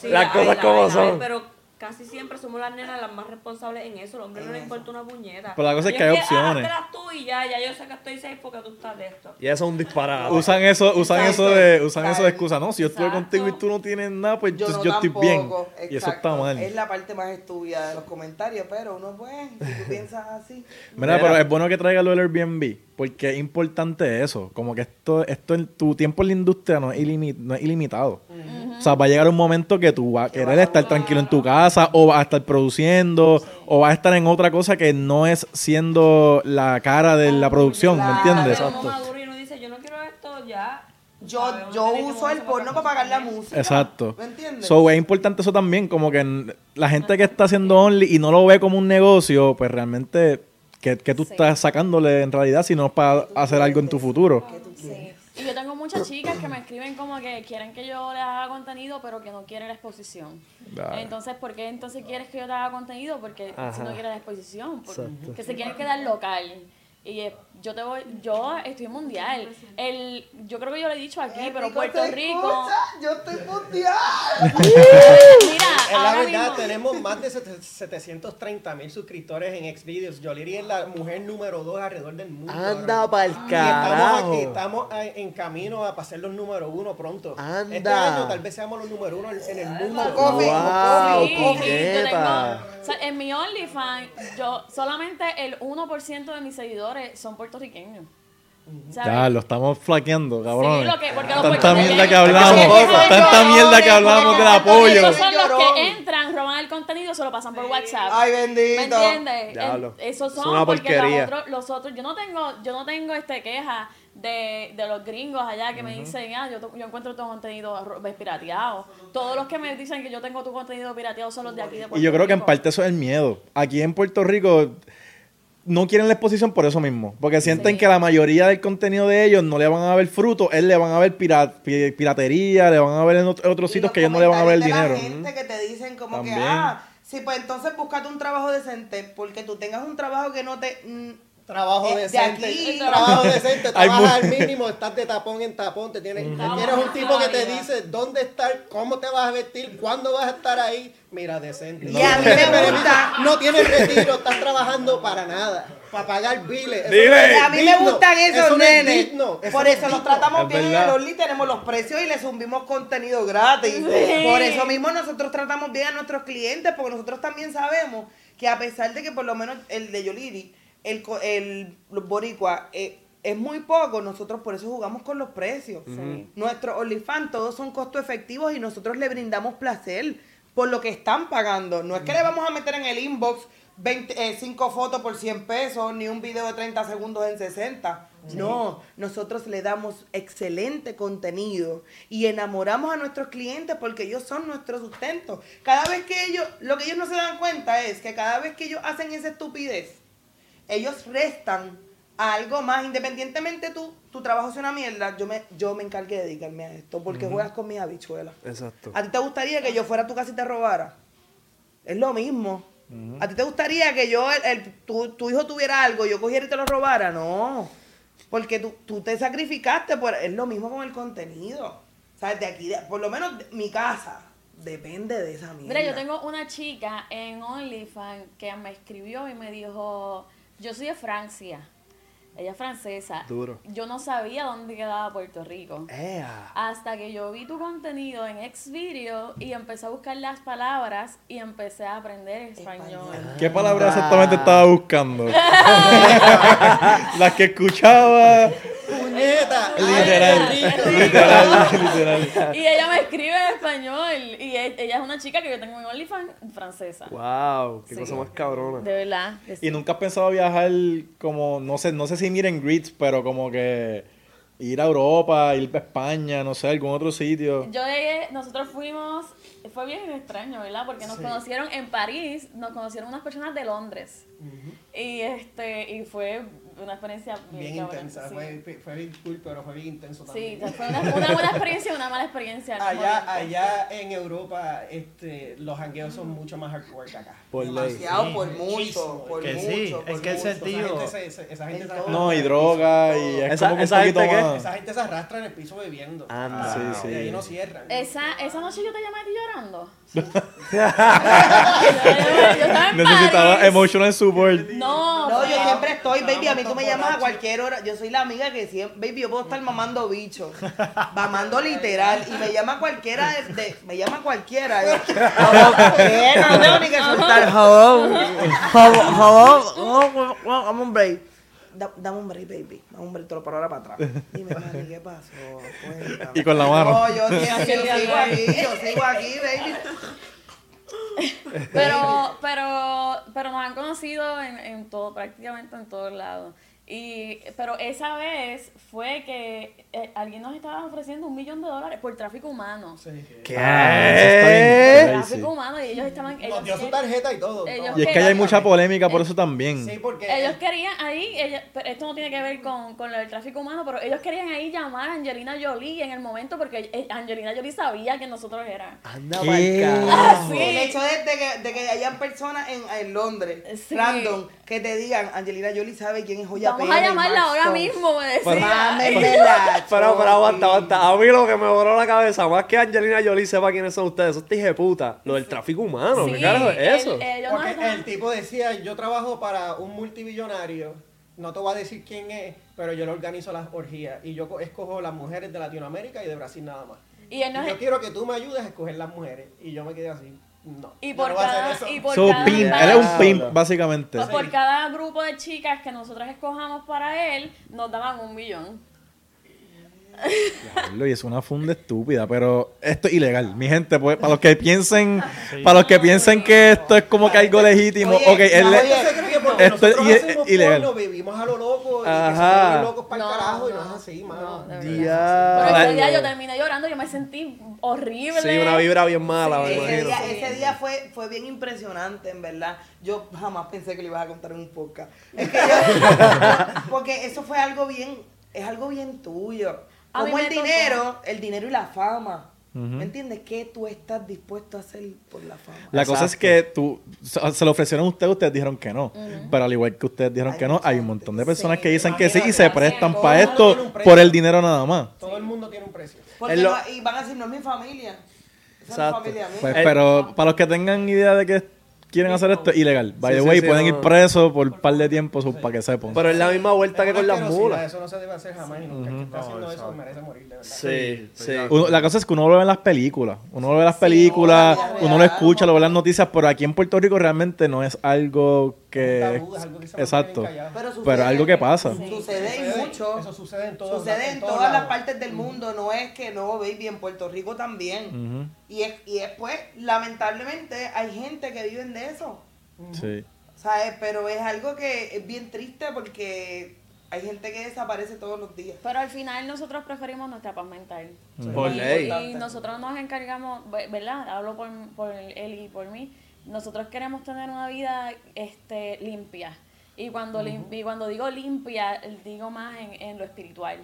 sí, Las cosas como son. Pero casi siempre somos las nenas las más responsables en eso. Los hombres no les importa una puñeta. Pero la cosa es Y que hay opciones. háztelas tú y ya, ya yo sé que estoy safe porque tú estás de esto. Y eso es un disparate. Usan eso, usan Exacto. eso de, usan eso de excusa. No, si yo estuve Exacto. contigo y tú no tienes nada, pues yo, Yo, no yo estoy bien. Y eso está mal. Es la parte más estúpida de los comentarios, pero uno pues, si tú piensas así. Mira, pero es bueno que traiga lo del Airbnb, porque es importante eso. Como que esto, esto en tu tiempo en la industria no es, ilimi- no es ilimitado. O sea, va a llegar un momento que tú vas a querer estar tranquilo en tu casa, o vas a estar produciendo, o vas a estar en otra cosa que no es siendo la cara de la producción, ¿me entiendes? Pero uno maduro y uno dice, yo no quiero esto ya. Yo, uso el porno para pagar la música. Exacto. ¿Me entiendes? So, es importante eso también, como que la gente que está haciendo Only y no lo ve como un negocio, pues realmente, que, que tú estás sacándole en realidad si no es para hacer algo en tu futuro? Sí. Y yo tengo muchas chicas que me escriben como que quieren que yo les haga contenido, pero que no quieren la exposición. Entonces, ¿por qué entonces quieres que yo te haga contenido? Porque si no quieres la exposición, porque que se quieren quedar local. Y eh, yo te voy, yo estoy mundial. El, yo creo que yo lo he dicho aquí, pero Puerto ¿te Rico. escucha? Yo estoy mundial. Mira, Es la verdad, mismo- tenemos más de sete- 730 mil suscriptores en Xvideos. Yoliri es la mujer número 2 alrededor del mundo. Anda ahora. pa'l Y estamos, carajo. aquí, estamos en camino a pasar los número uno pronto. Anda. Este año tal vez seamos los número uno en, en el mundo. Coffee. Wow, Sí, yo tengo- coqueta. o sea, en mi OnlyFans, yo solamente el 1% de mis seguidores son puertorriqueños. ¿Sabes? Ya, lo estamos flaqueando, cabrón. Sí, lo que- porque los Tanta mierda que hablamos, tanta mierda que hablamos del apoyo. Esos son los que entran, roban el contenido, se lo pasan por WhatsApp. Ay, ¿Me bendito. entiendes? Diablo. En- Esos Es son una porque porquería. los otros, los otros, yo no tengo, yo no tengo este queja de, de los gringos allá que me dicen, ah, yo, yo encuentro tu contenido pirateado. Todos los que me dicen que yo tengo tu contenido pirateado son los de aquí de Puerto Y yo creo que en Rico. parte eso es el miedo. Aquí en Puerto Rico no quieren la exposición por eso mismo. Porque sienten Sí. que la mayoría del contenido de ellos no le van a ver fruto, él le van a ver pira- pi- piratería, le van a ver en ot- otros sitios que ellos no le van a ver el dinero. de la gente que te dicen como También. que, ah, sí, pues entonces búscate un trabajo decente, porque tú tengas un trabajo que no te... mm, Trabajo Eh, de decente. aquí. Trabajo decente. Hay Trabajas al mínimo, estás de tapón en tapón. Te tienes, tienes un tipo que te dice dónde estar, cómo te vas a vestir, cuándo vas a estar ahí. Mira, decente. Y a mí me gusta- No tienes retiro, estás trabajando para nada. Para pagar biles. Dile. a mí me gustan esos eso no es nenes. digno, eso Por eso los tratamos Es bien en verdad. el Only, tenemos los precios y les subimos contenido gratis. Por eso mismo nosotros tratamos bien a nuestros clientes, porque nosotros también sabemos que a pesar de que por lo menos el de Yoliri, el, co- el boricua, eh, es muy poco, nosotros por eso jugamos con los precios. Nuestros OnlyFans todos son costo efectivos y nosotros le brindamos placer por lo que están pagando. No es que le vamos a meter en el inbox 5 fotos por 100 pesos, ni un video de 30 segundos en 60. No, nosotros le damos excelente contenido y enamoramos a nuestros clientes porque ellos son nuestro sustento. Cada vez que ellos, lo que ellos no se dan cuenta es que cada vez que ellos hacen esa estupidez, ellos restan a algo más, independientemente tú, tu trabajo sea una mierda, yo me, yo me encargué de dedicarme a esto, porque juegas con mis habichuelas. Exacto. ¿A ti te gustaría que yo fuera a tu casa y te robara? Es lo mismo. ¿A ti te gustaría que yo, el, el- tu, tu hijo tuviera algo y yo cogiera y te lo robara? No. Porque tú, tú te sacrificaste por... Es lo mismo con el contenido. ¿Sabes? De aquí, de- por lo menos de- mi casa. depende de esa mierda. Mira, yo tengo una chica en OnlyFans que me escribió y me dijo, yo soy de Francia, ella es francesa. Duro. Yo no sabía dónde quedaba Puerto Rico. Ea. Hasta que yo vi tu contenido en Xvideo y empecé a buscar las palabras y empecé a aprender español. ¿Qué palabra exactamente estaba buscando? Las que escuchaba. ¡Puñeta! Literal. literal, literal. Y ella me escribe en español. Y e- ella es una chica que yo tengo en OnlyFans francesa. Wow, qué Sí. cosa más cabrona. De verdad. Y nunca has pensado viajar como, no sé, no sé si miren grits, pero como que ir a Europa, ir a España, no sé, algún otro sitio. Yo llegué, nosotros fuimos, fue bien extraño, ¿verdad? Porque nos conocieron en París, nos conocieron unas personas de Londres. Y este, y fue una experiencia bien, Bien intensa. sí. Fue, fue bien cool, pero fue bien intenso Sí, también. fue una, una buena experiencia y una mala experiencia. Allá, tiempo. allá en Europa, este, los jangueos son mucho más hardcore que acá. Por. Demasiado, por mucho, por Que mucho. sí, por ¿en qué mucho. sentido? Esa gente, se, se- esa gente En se todo. arrastra No, y el droga y es Esa- como que un esa gente más. Esa gente se arrastra en el piso bebiendo. Anda. Sí, sí. Y ahí no cierran. Esa, esa noche yo te llamé a ti llorando. yo, yo Necesitaba emotional support. No, No, yo siempre estoy, baby. A mí tú me llamas a cualquier hora. Yo soy la amiga que siempre, baby, yo puedo estar mamando bicho. Mamando literal. Y me llama cualquiera de. de- me llama cualquiera. Yo. No tengo ni que soltar. Hello. Hello. Hello. Dame un break. Da- Dame un break, baby. Dame un break, te lo paro ahora para atrás. Dime, mami, ¿qué pasó? Cuéntame. Y con la mano. No, yo, yo sigo aquí, yo sigo aquí, baby. Pero, pero, pero nos han conocido en, en todo, prácticamente en todos lados. Y, pero esa vez fue que eh, alguien nos estaba ofreciendo un millón de dólares por tráfico humano. ¿Qué? Ah, crazy. Tráfico humano y ellos estaban... Ellos, Nos dio su tarjeta y todo. ellos. Y es que ahí hay mucha polémica por eso también. Sí, porque. Ellos querían ahí, ella- pero esto no tiene que ver con, con lo del tráfico humano, pero ellos querían ahí llamar a Angelina Jolie en el momento porque eh, Angelina Jolie sabía que nosotros eran. Anda. Ah, sí. El hecho de, de que, de que hayan personas en, en Londres, Sí. random, que te digan, Angelina Jolie sabe quién es Joya Vamos a llamarla ahora Stone". mismo, me decía. Mámemela, Pero, pero aguanta, aguanta. A mí lo que me voló la cabeza, más que Angelina Jolie sepa quiénes son ustedes, esos de puta. Lo del tráfico humano, ¿qué carajo es eso? Porque el tipo decía, yo trabajo para un multibillonario, no te voy a decir quién es, pero yo le organizo las orgías y yo co- escojo las mujeres de Latinoamérica y de Brasil nada más. y él nos- Y yo quiero que tú me ayudes a escoger las mujeres. Y yo me quedé así, no. y por no cada, y por So, cada pimp. Él es un pimp, básicamente. pues por cada grupo de chicas que nosotros escojamos para él, nos daban un millón. Diablo, Y es una funda estúpida, pero esto es ilegal. Mi gente, pues, para los que piensen, para los que piensen que esto es como que algo legítimo, Oye, ok, él no, le- oye, Entonces, creo que porque Esto es nosotros i- hacemos ilegal. porno, vivimos a lo loco y Ajá. locos para el No, carajo y no es así, mano. no. Pero ese día yo terminé llorando, yo me sentí horrible. Sí, una vibra bien mala, me Ese día, ese día fue, fue bien impresionante, en verdad. Yo jamás pensé que lo ibas a contar en un podcast. Es que yo, porque eso fue algo bien, es algo bien tuyo. Como el tocó. dinero, el dinero y la fama. ¿Me entiendes? ¿Qué tú estás dispuesto a hacer por la fama? La cosa es Exacto. que tú, se lo ofrecieron a ustedes, ustedes dijeron que no. Pero al igual que ustedes dijeron Hay que no, hay un montón de personas Sí, que dicen que sí y se prestan para esto por el dinero nada más. Todo el mundo tiene un precio. Porque Es lo- no- y van a decir, no es mi familia. Esa es la Exacto. familia mía. Pues, Eh, pero para los que tengan idea de que quieren hacer esto, es ilegal. By Sí, the way, sí, pueden no. ir presos por un par de tiempo para que sepan. Pero es la misma vuelta que con las mulas. Eso no se debe hacer jamás y nunca. El que está No, haciendo eso merece morir, de verdad. Sí, sí. Uno- la cosa es que uno lo ve en las películas. Uno lo ve en las películas, uno lo escucha, lo ve en las noticias, pero aquí en Puerto Rico realmente no es algo que... Es un tabú, es algo que se mantiene Exacto. Pero, algo que pasa. Sucede mucho. Eso sucede en todos Sucede en todos todas las partes del mundo, no es que no, baby, en Puerto Rico también. Y es, y es pues, lamentablemente, hay gente que vive de eso. Sí. ¿Sabes? Pero es algo que es bien triste porque hay gente que desaparece todos los días. Pero al final nosotros preferimos nuestra paz mental. Por Y- ley. Y nosotros nos encargamos, ve- ¿verdad? Hablo por, por él y por mí. Nosotros queremos tener una vida este, limpia. Y cuando, y cuando digo limpia, digo más en, en lo espiritual.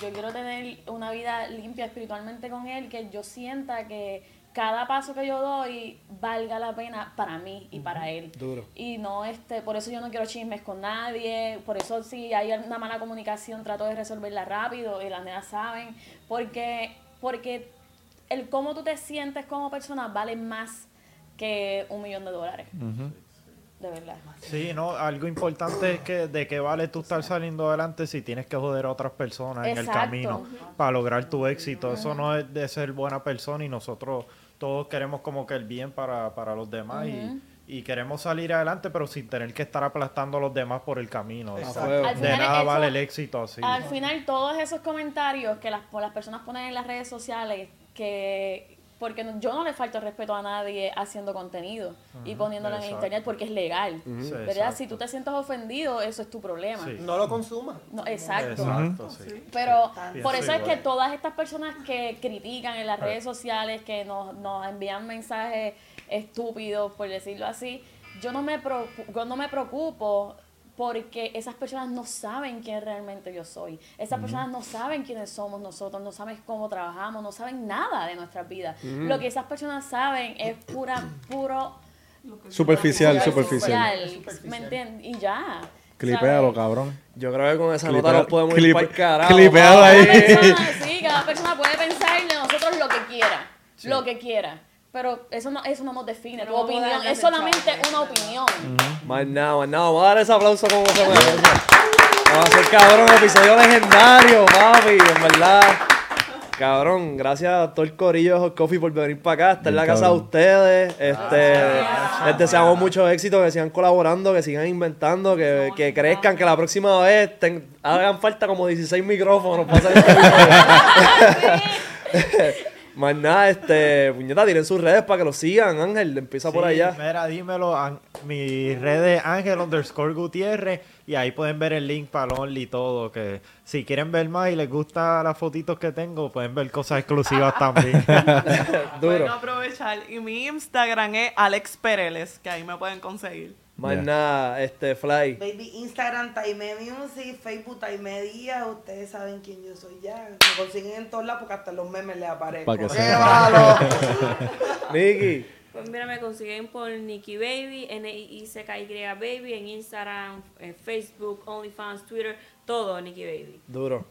Yo quiero tener una vida limpia espiritualmente con él, que yo sienta que cada paso que yo doy valga la pena para mí y para él. Duro. Y no, este, por eso yo no quiero chismes con nadie, por eso si hay una mala comunicación trato de resolverla rápido y las nenas saben, porque, porque el cómo tú te sientes como persona vale más que un millón de dólares. De verdad. Sí, no, algo importante es que de qué vale tú estar saliendo adelante si tienes que joder a otras personas en el camino para lograr tu éxito. Eso no es de ser buena persona y nosotros todos queremos como que el bien para, para los demás y, y queremos salir adelante pero sin tener que estar aplastando a los demás por el camino. O sea, de final nada eso- vale el éxito así. Al final, todos esos comentarios que las, las personas ponen en las redes sociales, que porque no- yo no le falto respeto a nadie haciendo contenido y poniéndolo en el internet porque es legal. Sí, ¿Verdad? exacto. Si tú te sientes ofendido, eso es tu problema. Sí. No lo consumas. No, exacto. Exacto, sí. Pero Sí. por eso es que todas estas personas que critican en las redes sociales, que nos, nos envían mensajes estúpidos, por decirlo así, yo no me, yo no me preocupo porque esas personas no saben quién realmente yo soy. Esas personas no saben quiénes somos nosotros, no saben cómo trabajamos, no saben nada de nuestras vidas. Lo que esas personas saben es pura, puro Superficial, superficial. superficial, ¿Me entiendes? Y ya. Clipéalo, ¿sabes? cabrón. Yo creo que con esa Clipea- nota nos podemos ir clipe- para el carajo. clipealo ahí. Cada persona, sí, cada persona puede pensar de nosotros lo que quiera, lo que quiera. Pero eso no, eso no nos define, tu Pero vamos a opinión es solamente una opinión. Más nada, más nada. Vamos a dar ese aplauso como se merece. Vamos a hacer cabrón, episodio legendario, papi, en verdad. Cabrón, gracias a todo el corillo de Hot Coffee por venir para acá. Esta es la casa de ustedes. Este, les deseamos mucho éxito, que sigan colaborando, que sigan inventando, que, que crezcan, que la próxima vez ten- hagan falta como 16 micrófonos para hacer Más nada, este, puñeta, tienen sus redes para que lo sigan, Ángel, empieza por allá. Mira, dímelo. an- mi red es Ángel underscore Gutiérrez. Y ahí pueden ver el link para el Only y todo. Que si quieren ver más y les gustan las fotitos que tengo, pueden ver cosas exclusivas también. Duro. Pueden aprovechar. Y mi Instagram es Alex Pereles, que ahí me pueden conseguir. Más nada, este, Fly. Baby, Instagram, Taime Music, Facebook, Taime Díaz. Ustedes saben quién yo soy ya. Me consiguen en todos lados porque hasta los memes les aparezco. ¡Qué malo! Nicky. Pues mira, me consiguen por Nikki Baby, N-I-I-C-K-Y Baby, en Instagram, en Facebook, OnlyFans, Twitter, todo Nikki Baby. Duro.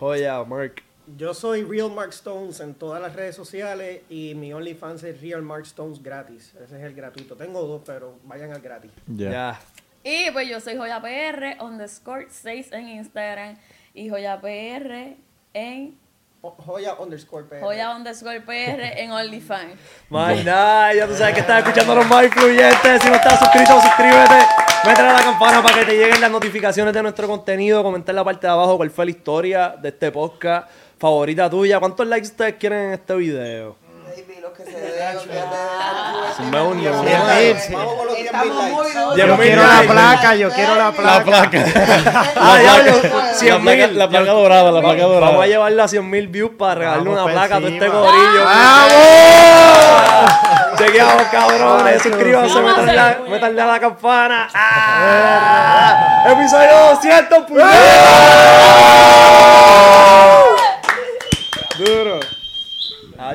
Joya, Mark. Yo soy Real Mark Stones en todas las redes sociales y mi OnlyFans es Real Mark Stones gratis. Ese es el gratuito. Tengo dos, pero vayan al gratis. Ya. Y pues yo soy Joya PR, underscore 6 en Instagram y Joya PR en Joya underscore PR. Joya underscore PR en OnlyFans. Más nada, ya tú sabes que estás escuchando los más influyentes. Si no estás suscrito, suscríbete. Métele a la campana para que te lleguen las notificaciones de nuestro contenido. Comentar en la parte de abajo cuál fue la historia de este podcast favorita tuya. ¿Cuántos likes ustedes quieren en este video? Baby, los que se den, olvídate de la Sin más unión. Vamos con los 10.000 Estamos muy likes. duros. Diez yo mil quiero la placa, yo quiero la placa. La placa. La 100 placa, la placa dorada, la placa dorada. Vamos a llevarle a 100 mil views para regalarle una placa a todo este encima. gorillo. ¡Vamos! Chequeamos, cabrones. Suscríbanse, métanle a, la campana. ¡Ah! Episodio 200, puñeta. Duro.